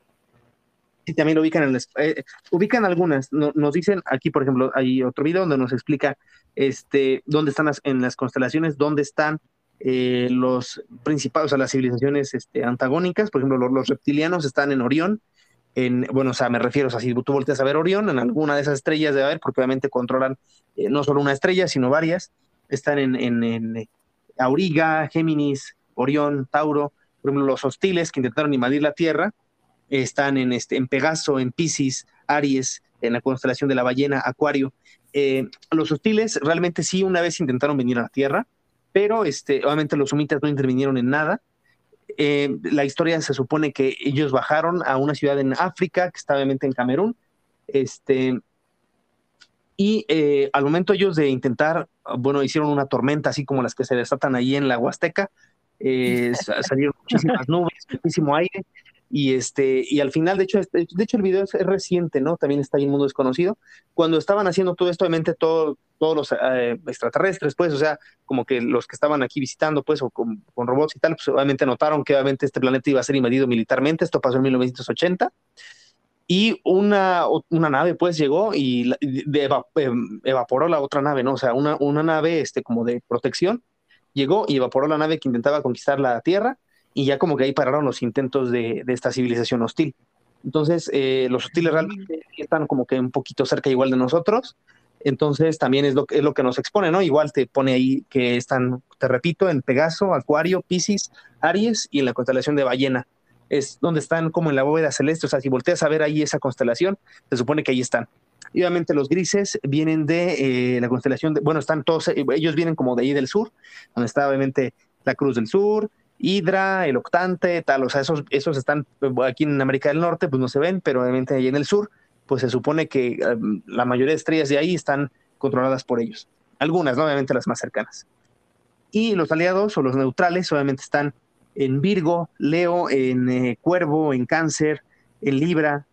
Sí, también lo ubican en el eh, ubican algunas, nos dicen aquí, por ejemplo, hay otro video donde nos explica este, dónde están las, en las constelaciones, dónde están eh, los principales, o sea, las civilizaciones este, antagónicas, por ejemplo, los reptilianos están en Orión, bueno, o sea, me refiero, o sea, si tú volteas a ver Orión, en alguna de esas estrellas debe haber, porque obviamente controlan eh, no solo una estrella, sino varias, están en, en, eh, Auriga, Géminis, Orión, Tauro, por ejemplo, los hostiles que intentaron invadir la Tierra, están en, este, en Pegaso, en Pisces, Aries, en la constelación de la ballena, Acuario. Eh, los hostiles realmente sí una vez intentaron venir a la Tierra, pero este, obviamente los sumitas no intervinieron en nada, eh, la historia se supone que ellos bajaron a una ciudad en África, que está obviamente en Camerún, este, y eh, al momento ellos de intentar, bueno, hicieron una tormenta así como las que se desatan ahí en la Huasteca, salieron muchísimas nubes, muchísimo aire, y este, y al final, de hecho, este, de hecho el video es, reciente, ¿no? También está ahí en Mundo Desconocido. Cuando estaban haciendo todo esto, obviamente todo, todos los eh, extraterrestres, pues, o sea, como que los que estaban aquí visitando, pues, o con, robots y tal, pues obviamente notaron que obviamente este planeta iba a ser invadido militarmente. Esto pasó en 1980. Y una, una nave, pues, llegó y em, evaporó la otra nave, ¿no? O sea, una, una nave, este, como de protección, llegó y evaporó la nave que intentaba conquistar la Tierra y ya como que ahí pararon los intentos de, esta civilización hostil. Entonces, eh, los hostiles realmente están como que un poquito cerca igual de nosotros, entonces también es lo, es lo que nos expone, ¿no? Igual te pone ahí que están, te repito, en Pegaso, Acuario, Piscis, Aries y en la constelación de Ballena. Es donde están como en la bóveda celeste, o sea, si volteas a ver ahí esa constelación, se supone que ahí están. Y obviamente los grises vienen de eh, la constelación, de, bueno, están todos, ellos vienen como de ahí del sur, donde está obviamente la Cruz del Sur, Hidra, el octante, tal, o sea, esos, esos están aquí en América del Norte, pues no se ven, pero obviamente ahí en el sur, pues se supone que em, la mayoría de estrellas de ahí están controladas por ellos. Algunas, ¿no? obviamente las más cercanas. Y los aliados o los neutrales obviamente están en Virgo, Leo, en eh, Cuervo, en Cáncer, en Libra,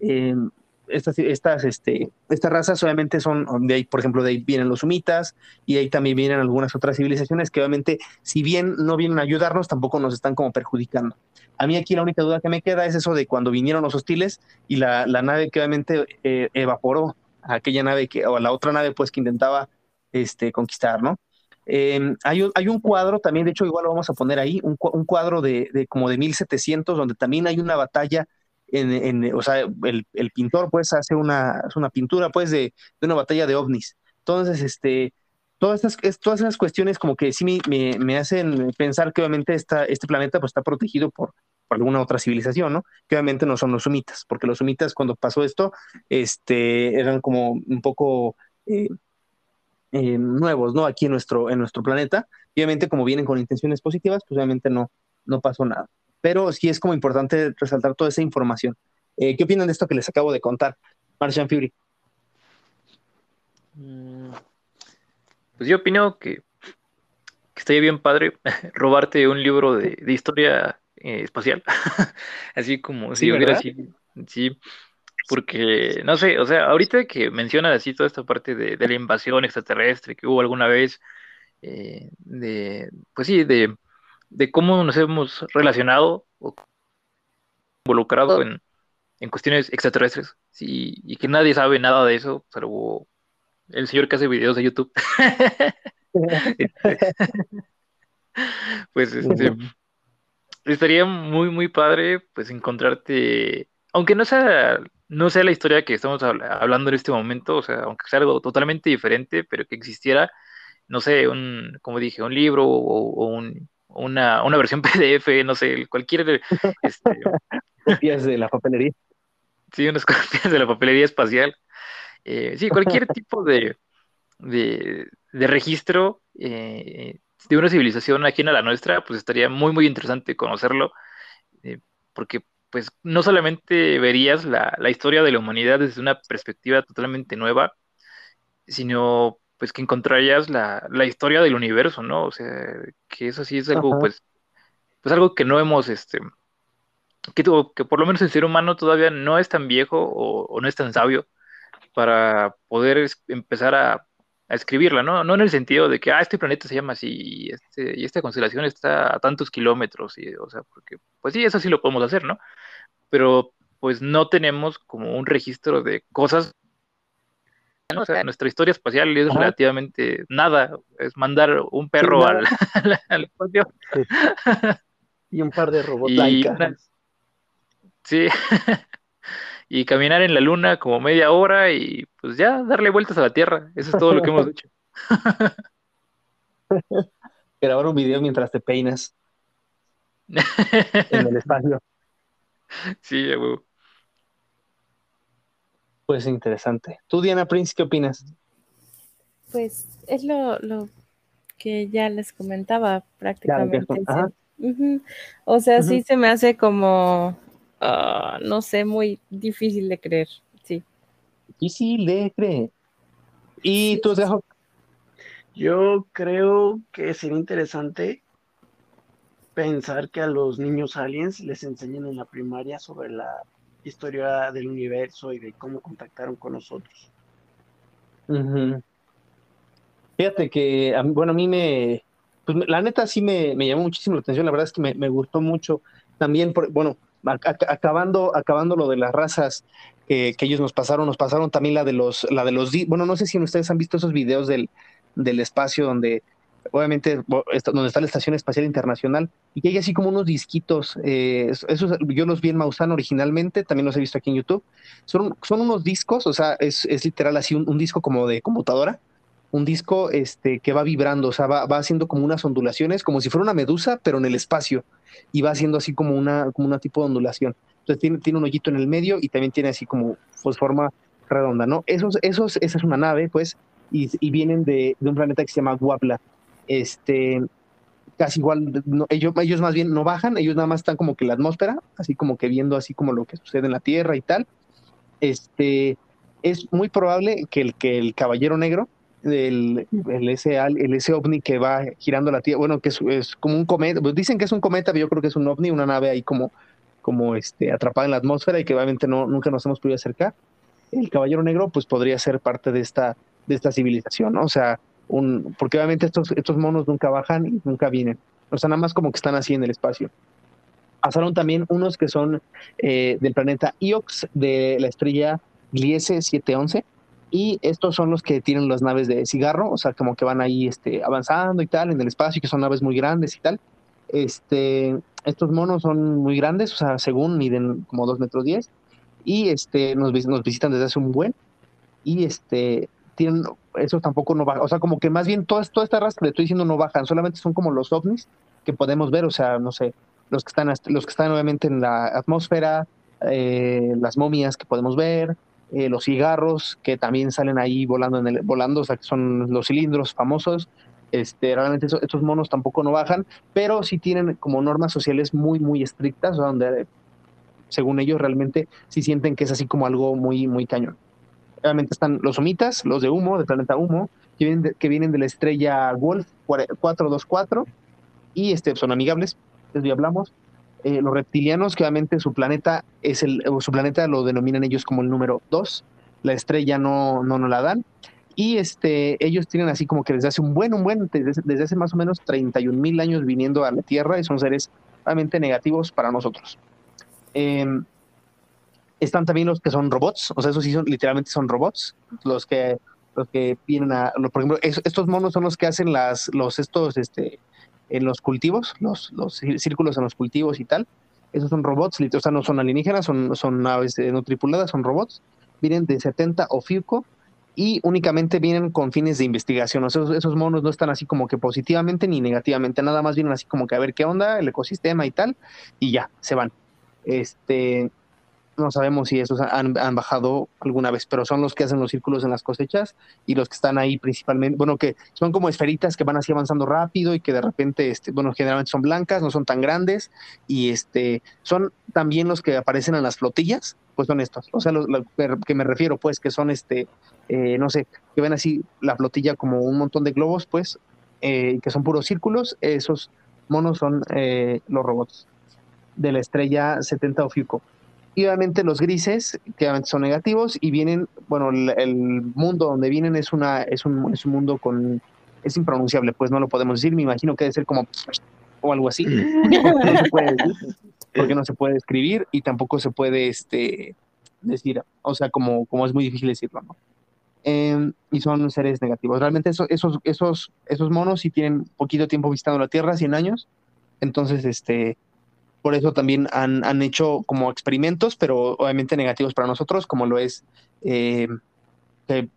en estas, estas, este, razas obviamente son, de ahí, por ejemplo, de ahí vienen los sumitas y ahí también vienen algunas otras civilizaciones que obviamente, si bien no vienen a ayudarnos, tampoco nos están como perjudicando. A mí aquí la única duda que me queda es eso de cuando vinieron los hostiles y la, la nave que obviamente eh, evaporó a aquella nave que, o a la otra nave pues que intentaba este, conquistar, ¿no? Em, hay, un, hay, un cuadro también, de hecho igual lo vamos a poner ahí, un, un cuadro de, de, como de 1700 donde también hay una batalla o sea, el, pintor pues hace una, pintura pues de, una batalla de ovnis. Entonces, este, todas estas, todas esas cuestiones como que sí me, hacen pensar que obviamente esta, este planeta pues está protegido por, alguna otra civilización, ¿no? Que obviamente no son los sumitas, porque los sumitas cuando pasó esto, este, eran como un poco... Eh, eh, nuevos, ¿no? Aquí en nuestro, en nuestro planeta. Obviamente, como vienen con intenciones positivas, pues obviamente no, no pasó nada pero sí es como importante resaltar toda esa información. Eh, ¿Qué opinan de esto que les acabo de contar, Martian Fury? Mm, pues yo opino que, que estaría bien padre robarte un libro de, historia eh, espacial, así como si hubiera así, sí, porque, no sé, o sea, ahorita que mencionas así toda esta parte de, la invasión extraterrestre que hubo alguna vez, eh, de, pues sí, de, de, cómo nos hemos relacionado o involucrado en, en cuestiones extraterrestres, sí, y que nadie sabe nada de eso, salvo el señor que hace videos de YouTube. pues este, estaría muy, muy padre, pues encontrarte, aunque no sea no sé la historia que estamos hablando en este momento, o sea, aunque sea algo totalmente diferente, pero que existiera, no sé, un, como dije, un libro o, un, una, una, versión PDF, no sé, cualquier... Este, copias de la papelería. Sí, unas copias de la papelería espacial. Eh, sí, cualquier tipo de, de, registro eh, de una civilización ajena a la nuestra, pues estaría muy, muy interesante conocerlo, eh, porque pues no solamente verías la, historia de la humanidad desde una perspectiva totalmente nueva, sino pues que encontrarías la, historia del universo, ¿no? O sea, que eso sí es algo, pues, pues algo que no hemos, este, que, que por lo menos el ser humano todavía no es tan viejo o, no es tan sabio para poder empezar a, escribirla, ¿no? No en el sentido de que, ah, este planeta se llama así y, este, y esta constelación está a tantos kilómetros, y, o sea, porque, pues sí, eso sí lo podemos hacer, ¿no? pero pues no tenemos como un registro de cosas. O sea, nuestra historia espacial es relativamente nada, es mandar un perro al, espacio. Y un par de robots. sí, y caminar en la luna como media hora y pues ya darle vueltas a la Tierra. Eso es todo lo que hemos hecho. Grabar un video mientras te peinas en el espacio. Sí, Pues interesante. ¿Tú, Diana Prince, qué opinas? Pues es lo, que ya les comentaba prácticamente. O sea, sí se me hace como, ah, no sé, muy difícil de creer, sí. Difícil de creer. ¿Y tú, Dejo? Yo creo que sería interesante pensar que a los niños aliens les enseñan en la primaria sobre la historia del universo y de cómo contactaron con nosotros. Fíjate que, bueno, a mí me, pues la neta sí me, llamó muchísimo la atención, la verdad es que me, gustó mucho. También, por, bueno, acabando, acabando lo de las razas que ellos nos pasaron, nos pasaron también la de los, la de los, bueno, no sé si ustedes han visto esos videos del, del espacio donde obviamente donde está la Estación Espacial Internacional, y hay así como unos disquitos, eh, esos, yo los vi en Maussan originalmente, también los he visto aquí en YouTube, son, son unos discos, o sea, es, es literal así un, disco como de computadora, un disco este, que va vibrando, o sea, va, va, haciendo como unas ondulaciones, como si fuera una medusa, pero en el espacio, y va haciendo así como una, como una tipo de ondulación. Entonces tiene, tiene un hoyito en el medio y también tiene así como pues, forma redonda, ¿no? Esos, esos, esa es una nave, pues, y, vienen de, de, un planeta que se llama Guapla este, casi igual, ellos, ellos más bien no bajan, ellos nada más están como que la atmósfera, así como que viendo así como lo que sucede en la Tierra y tal. Este, es muy probable que el, que el Caballero Negro, el, el, ese, el ese ovni que va girando la Tierra, bueno, que es, como un cometa, pues dicen que es un cometa, pero yo creo que es un ovni, una nave ahí como, como este, atrapada en la atmósfera y que obviamente no, nunca nos hemos podido acercar. El Caballero Negro, pues podría ser parte de esta, de esta civilización. O sea, porque obviamente estos, estos monos nunca bajan y nunca vienen. O sea, nada más como que están así en el espacio. Pasaron también unos que son eh, del planeta Iox, de la estrella Gliese 711, y estos son los que tienen las naves de cigarro, o sea, como que van ahí este, avanzando y tal en el espacio, que son naves muy grandes y tal. Este, estos monos son muy grandes, o sea, según miden como 2 metros 10, y este, nos, nos visitan desde hace un buen, y este, tienen, eso tampoco no baja, o sea, como que más bien toda, toda esta raza que le estoy diciendo no bajan, solamente son como los ovnis que podemos ver, o sea, no sé, los que están, los que están obviamente en la atmósfera, eh, las momias que podemos ver, eh, los cigarros que también salen ahí volando, en el, volando, o sea, que son los cilindros famosos, este, realmente estos monos tampoco no bajan, pero sí tienen como normas sociales muy, muy estrictas, donde según ellos realmente sí sienten que es así como algo muy, muy cañón. Obviamente están los humitas, los de humo, del planeta humo, que vienen de, que vienen de la estrella Wolf 424 y este, son amigables, desde ya hablamos. Eh, los reptilianos, que obviamente su planeta es el, su planeta lo denominan ellos como el número 2, la estrella no, no la dan. Y este, ellos tienen así como que desde hace un buen, un buen, desde, desde hace más o menos 31 mil años viniendo a la Tierra y son seres realmente negativos para nosotros. Eh, están también los que son robots, o sea, esos sí son, literalmente son robots, los que, los que vienen a, por ejemplo, estos monos son los que hacen las, los, estos, este, en los cultivos, los, los círculos en los cultivos y tal. Esos son robots, o sea, no son alienígenas, son, son naves eh, no tripuladas, son robots. Vienen de 70 o FIUCO y únicamente vienen con fines de investigación. O sea, esos, esos, monos no están así como que positivamente ni negativamente, nada más vienen así como que a ver qué onda, el ecosistema y tal, y ya, se van. Este, no sabemos si esos han, bajado alguna vez, pero son los que hacen los círculos en las cosechas y los que están ahí principalmente, bueno, que son como esferitas que van así avanzando rápido y que de repente, este, bueno, generalmente son blancas, no son tan grandes y este, son también los que aparecen en las flotillas, pues son estos, o sea, lo, que me refiero, pues, que son este, eh, no sé, que ven así la flotilla como un montón de globos, pues, eh, que son puros círculos, esos monos son eh, los robots de la estrella 70 Ofiuco y obviamente los grises, que obviamente son negativos, y vienen, bueno, el, mundo donde vienen es, una, es, un, es un mundo con, es impronunciable, pues no lo podemos decir, me imagino que debe ser como o algo así, porque no se puede escribir y tampoco se puede este, decir, o sea, como, como es muy difícil decirlo, ¿no? Em, y son seres negativos. Realmente esos, esos, esos, esos monos sí tienen poquito tiempo visitando la Tierra, 100 años, entonces, este, por eso también han, han, hecho como experimentos, pero obviamente negativos para nosotros, como lo es eh,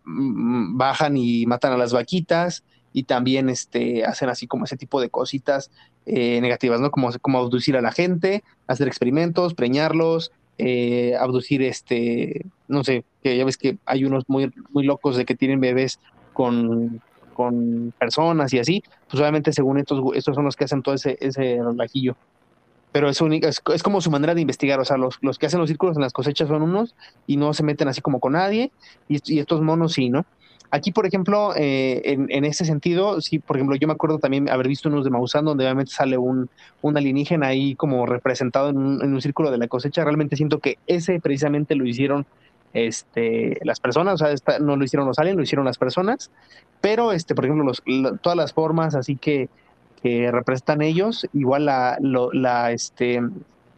mm, bajan y matan a las vaquitas y también este, hacen así como ese tipo de cositas eh, negativas, ¿no? Como, como abducir a la gente, hacer experimentos, preñarlos, eh, abducir, este, no sé, que ya ves que hay unos muy, muy locos de que tienen bebés con, con personas y así, pues obviamente según estos, estos son los que hacen todo ese, ese relajillo pero es, es, como su manera de investigar, o sea, los, los, que hacen los círculos en las cosechas son unos y no se meten así como con nadie, y, estos monos sí, ¿no? Aquí, por ejemplo, eh, en, en, ese sentido, sí, por ejemplo, yo me acuerdo también haber visto unos de Maussan donde obviamente sale un, un alienígena ahí como representado en un, en un, círculo de la cosecha. Realmente siento que ese precisamente lo hicieron este, las personas, o sea, no lo hicieron los aliens, lo hicieron las personas. Pero, este, por ejemplo, los, todas las formas, así que que representan ellos, igual la, lo, la, este,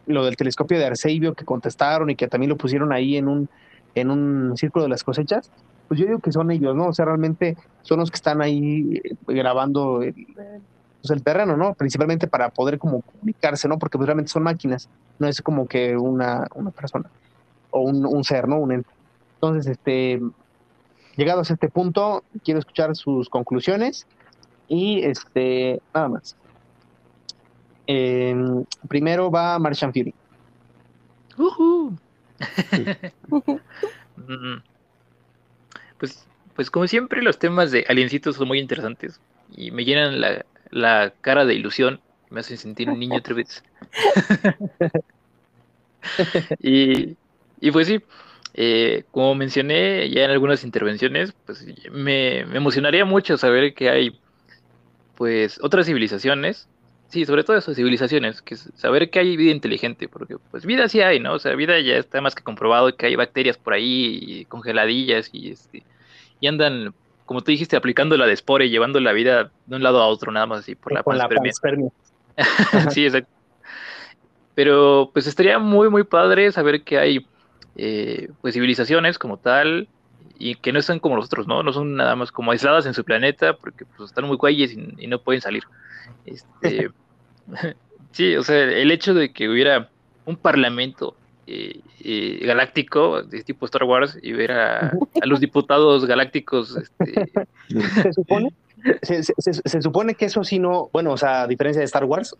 lo del telescopio de Arceibio que contestaron y que también lo pusieron ahí en un, en un círculo de las cosechas, pues yo digo que son ellos, ¿no? O sea, realmente son los que están ahí eh, grabando el, pues el terreno, ¿no? Principalmente para poder como comunicarse, ¿no? Porque pues realmente son máquinas, no es como que una, una persona o un, ser, ¿no? Un ente. Entonces, este, llegados a este punto, quiero escuchar sus conclusiones y este, nada más. primero va Martian Fury. Mm. pues, pues como siempre los temas de aliencitos son muy interesantes y me llenan la, la cara de ilusión, me hacen sentir un niño otra vez. y, y pues sí, eh, como mencioné ya en algunas intervenciones, pues me, me emocionaría mucho saber que hay pues otras civilizaciones, sí, sobre todo esas civilizaciones, que es saber que hay vida inteligente, porque pues vida sí hay, ¿no? O sea, vida ya está más que comprobado que hay bacterias por ahí, y congeladillas, y este, y andan, como tú dijiste, aplicando la de Spore y llevando la vida de un lado a otro, nada más así, por la panspermia. sí, exacto. Pero pues estaría muy, muy padre saber que hay eh, pues civilizaciones como tal, y que no están como nosotros, ¿no? No son nada más como aisladas en su planeta porque pues, están muy cuelles y, no pueden salir. Este, sí, o sea, el hecho de que hubiera un parlamento eh, eh, galáctico de tipo Star Wars y ver a, los diputados galácticos. Este... ¿Se, supone, se, se, supone que eso sí no, bueno, o sea, a diferencia de Star Wars,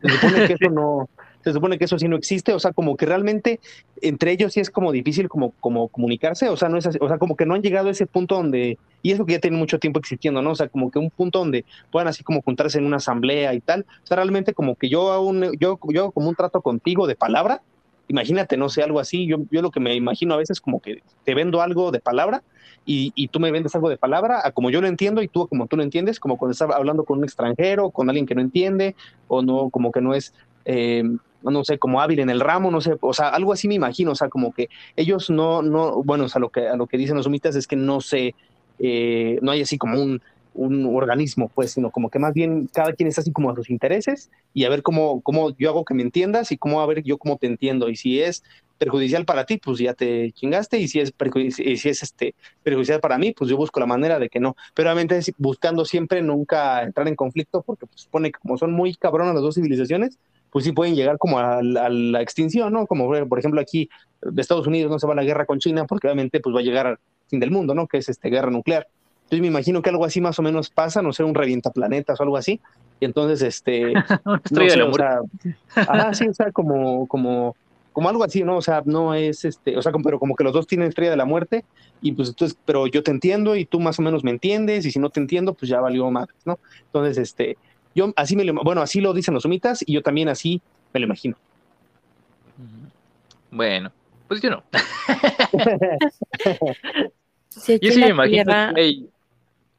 se supone que eso no, se supone que eso sí no existe, o sea, como que realmente entre ellos sí es como difícil como, como comunicarse, o sea, no es así, o sea, como que no han llegado a ese punto donde, y eso que ya tiene mucho tiempo existiendo, ¿no? O sea, como que un punto donde puedan así como juntarse en una asamblea y tal, o sea, realmente como que yo aún, yo, yo como un trato contigo de palabra, imagínate, no sé, algo así. Yo, yo lo que me imagino a veces como que te vendo algo de palabra y, y, tú me vendes algo de palabra a como yo lo entiendo y tú como tú lo entiendes, como cuando estás hablando con un extranjero, con alguien que no entiende o no, como que no es, eh, no sé, como hábil en el ramo, no sé, o sea, algo así me imagino, o sea, como que ellos no, no, bueno, o sea, lo que, a lo que dicen los sumitas es que no sé, eh, no hay así como un, un organismo, pues, sino como que más bien cada quien está así como a sus intereses y a ver cómo, cómo yo hago que me entiendas y cómo a ver yo cómo te entiendo. Y si es perjudicial para ti, pues ya te chingaste, y si es, si es este, perjudicial para mí, pues yo busco la manera de que no. Pero obviamente buscando siempre nunca entrar en conflicto, porque pues, supone que como son muy cabronas las dos civilizaciones, pues sí pueden llegar como a, la extinción, ¿no? Como por ejemplo aquí de Estados Unidos no se va a la guerra con China, porque obviamente pues va a llegar al fin del mundo, ¿no? Que es este guerra nuclear. Entonces me imagino que algo así más o menos pasa, no sé, un revientaplanetas o algo así. Y entonces, este... no sé, o sea, ah, sí, o sea, como, como, como algo así, ¿no? O sea, no es este, o sea, pero como que los dos tienen estrella de la muerte y pues entonces, pero yo te entiendo y tú más o menos me entiendes y si no te entiendo, pues ya valió más, ¿no? Entonces, este, yo así me lo, bueno, así lo dicen los sumitas y yo también así me lo imagino. Bueno, pues yo no. yo sí me imagino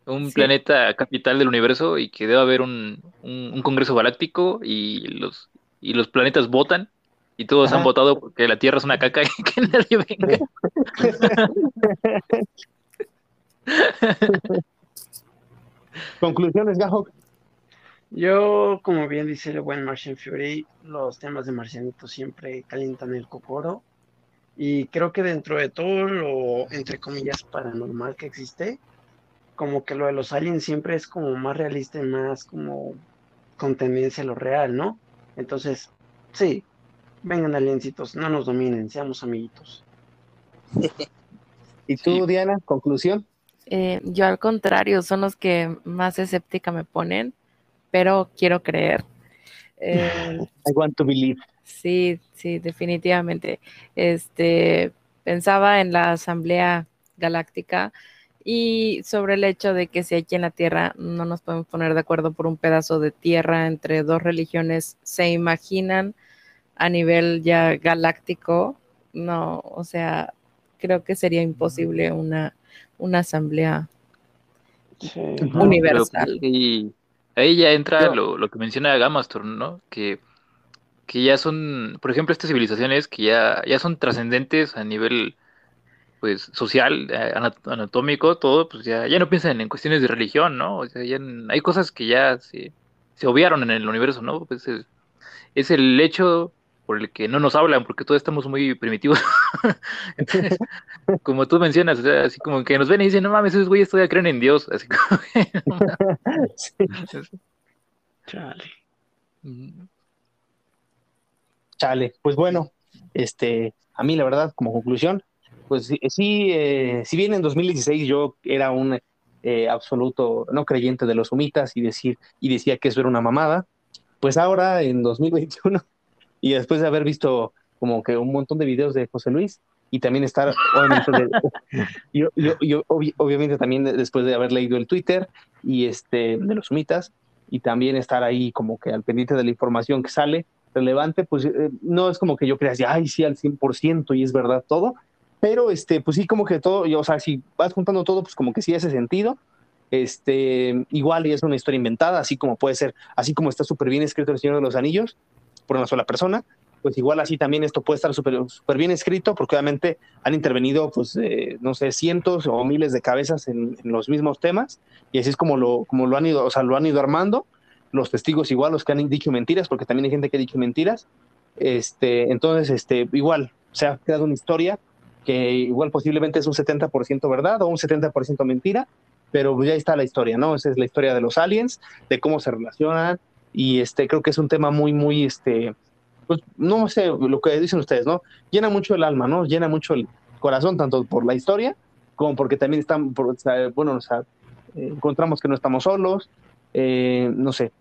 un planeta capital del universo y que debe haber un, un, congreso galáctico y los, y los planetas votan y todos han votado porque la Tierra es una caca y que nadie venga. Conclusiones, Gajo. Yo, como bien dice el buen Martian Fury, los temas de Marcianito siempre calientan el cocoro. Y creo que dentro de todo lo, entre comillas, paranormal que existe, como que lo de los aliens siempre es como más realista y más como con tendencia a lo real, ¿no? Entonces, sí, vengan aliencitos, no nos dominen, seamos amiguitos. ¿Y tú, Diana, conclusión? Eh, yo al contrario, son los que más escéptica me ponen, pero quiero creer. Eh, I want to believe. Sí, sí, definitivamente. Este, pensaba en la Asamblea Galáctica y sobre el hecho de que si aquí en la Tierra no nos podemos poner de acuerdo por un pedazo de tierra entre dos religiones, se imaginan a nivel ya galáctico, no, o sea, creo que sería imposible una, una asamblea universal. Y ahí ya entra lo, lo, que menciona Gamastorm, ¿no? Que, que ya son, por ejemplo, estas civilizaciones que ya, ya son trascendentes a nivel pues social, eh, anatómico, todo, pues ya, ya no piensan en cuestiones de religión, ¿no? O sea, ya hay cosas que ya se, se obviaron en el universo, ¿no? Pues es, es, el hecho por el que no nos hablan, porque todos estamos muy primitivos. Entonces, como tú mencionas, o sea, así como que nos ven y dicen, no mames, esos güeyes todavía creen en Dios, así como Chale. Chale, pues bueno, este, a mí la verdad, como conclusión, pues sí, eh, si bien en 2016 yo era un eh, absoluto no creyente de los humitas y, decir, y decía que eso era una mamada, pues ahora en 2021 y después de haber visto como que un montón de videos de José Luis y también estar, obviamente, yo, yo, obviamente también después de haber leído el Twitter y este de los humitas y también estar ahí como que al pendiente de la información que sale relevante, pues eh, no es como que yo crea así, ay, sí, al 100% y es verdad todo, pero, este, pues sí, como que todo, o sea, si vas juntando todo, pues como que sí hace sentido. Este, igual y es una historia inventada, así como puede ser, así como está súper bien escrito El Señor de los Anillos por una sola persona, pues igual así también esto puede estar súper super bien escrito, porque obviamente han intervenido, pues, eh, no sé, cientos o miles de cabezas en, los mismos temas, y así es como lo, como lo han ido, o sea, lo han ido armando, los testigos igual, los que han dicho mentiras, porque también hay gente que ha dicho mentiras, este, entonces, este, igual, se ha creado una historia que igual posiblemente es un 70% verdad o un 70% mentira, pero ya está la historia, ¿no? Esa es la historia de los aliens, de cómo se relacionan y este creo que es un tema muy muy este pues no sé lo que dicen ustedes, ¿no? Llena mucho el alma, ¿no? Llena mucho el corazón tanto por la historia como porque también están bueno, sea, encontramos que no estamos solos, eh, no sé,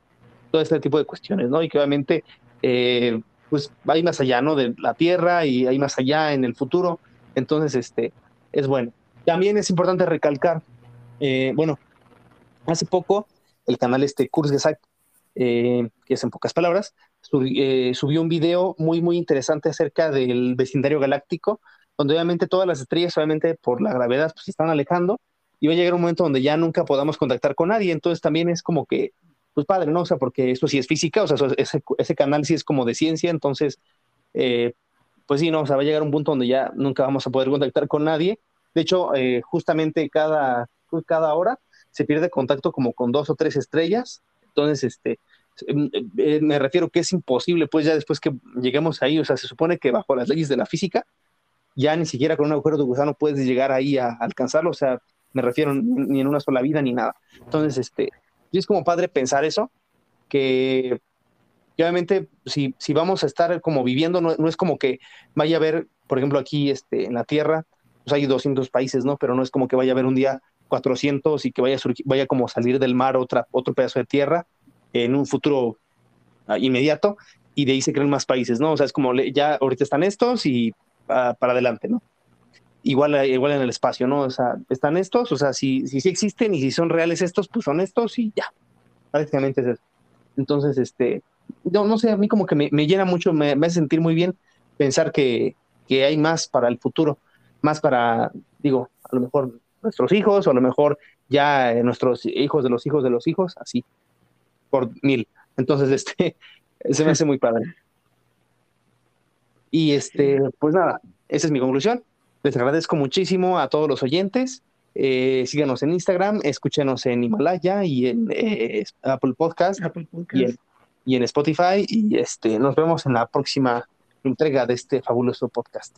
todo este tipo de cuestiones, ¿no? Y que obviamente eh, pues hay más allá, ¿no? De la Tierra y hay más allá en el futuro entonces, este, es bueno. También es importante recalcar, eh, bueno, hace poco el canal este Kurzgesagt, eh, que es en pocas palabras, eh, subió un video muy, muy interesante acerca del vecindario galáctico, donde obviamente todas las estrellas, obviamente por la gravedad, pues se están alejando y va a llegar un momento donde ya nunca podamos contactar con nadie. Entonces también es como que, pues padre, ¿no? O sea, porque esto sí es física, o sea, ese, ese canal sí es como de ciencia, entonces, eh, pues sí, no, o sea, va a llegar un punto donde ya nunca vamos a poder contactar con nadie. De hecho, eh, justamente cada, cada hora se pierde contacto como con dos o tres estrellas. Entonces, este, em, eh, me refiero que es imposible, pues ya después que lleguemos ahí, o sea, se supone que bajo las leyes de la física, ya ni siquiera con un agujero de gusano puedes llegar ahí a alcanzarlo, o sea, me refiero ni en una sola vida ni nada. Entonces, este, es como padre pensar eso, que, obviamente si, si, vamos a estar como viviendo, no, es como que vaya a haber, por ejemplo, aquí este, en la Tierra, pues hay 200 países, ¿no? Pero no es como que vaya a haber un día 400 y que vaya, a vaya como salir del mar otra, otro pedazo de tierra en un futuro ah, inmediato y de ahí se crean más países, ¿no? O sea, es como ya ahorita están estos y ah, para adelante, ¿no? igual, igual en el espacio, ¿no? O sea, están estos, o sea, si, si, existen y si son reales estos, pues son estos y ya. Prácticamente es eso. Entonces, este, no, no sé, a mí como que me, llena mucho, me, hace sentir muy bien pensar que, que hay más para el futuro, más para, digo, a lo mejor nuestros hijos o a lo mejor ya nuestros hijos de los hijos de los hijos, así, por mil. Entonces, este, se me hace muy padre. Y este, pues nada, esa es mi conclusión. Les agradezco muchísimo a todos los oyentes. Eh, síganos en Instagram, escúchenos en Himalaya y en eh, Apple Podcast, Y, en, Spotify. Y este, nos vemos en la próxima entrega de este fabuloso podcast.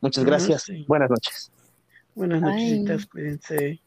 Muchas gracias. Buenas noches. Buenas noches, cuídense.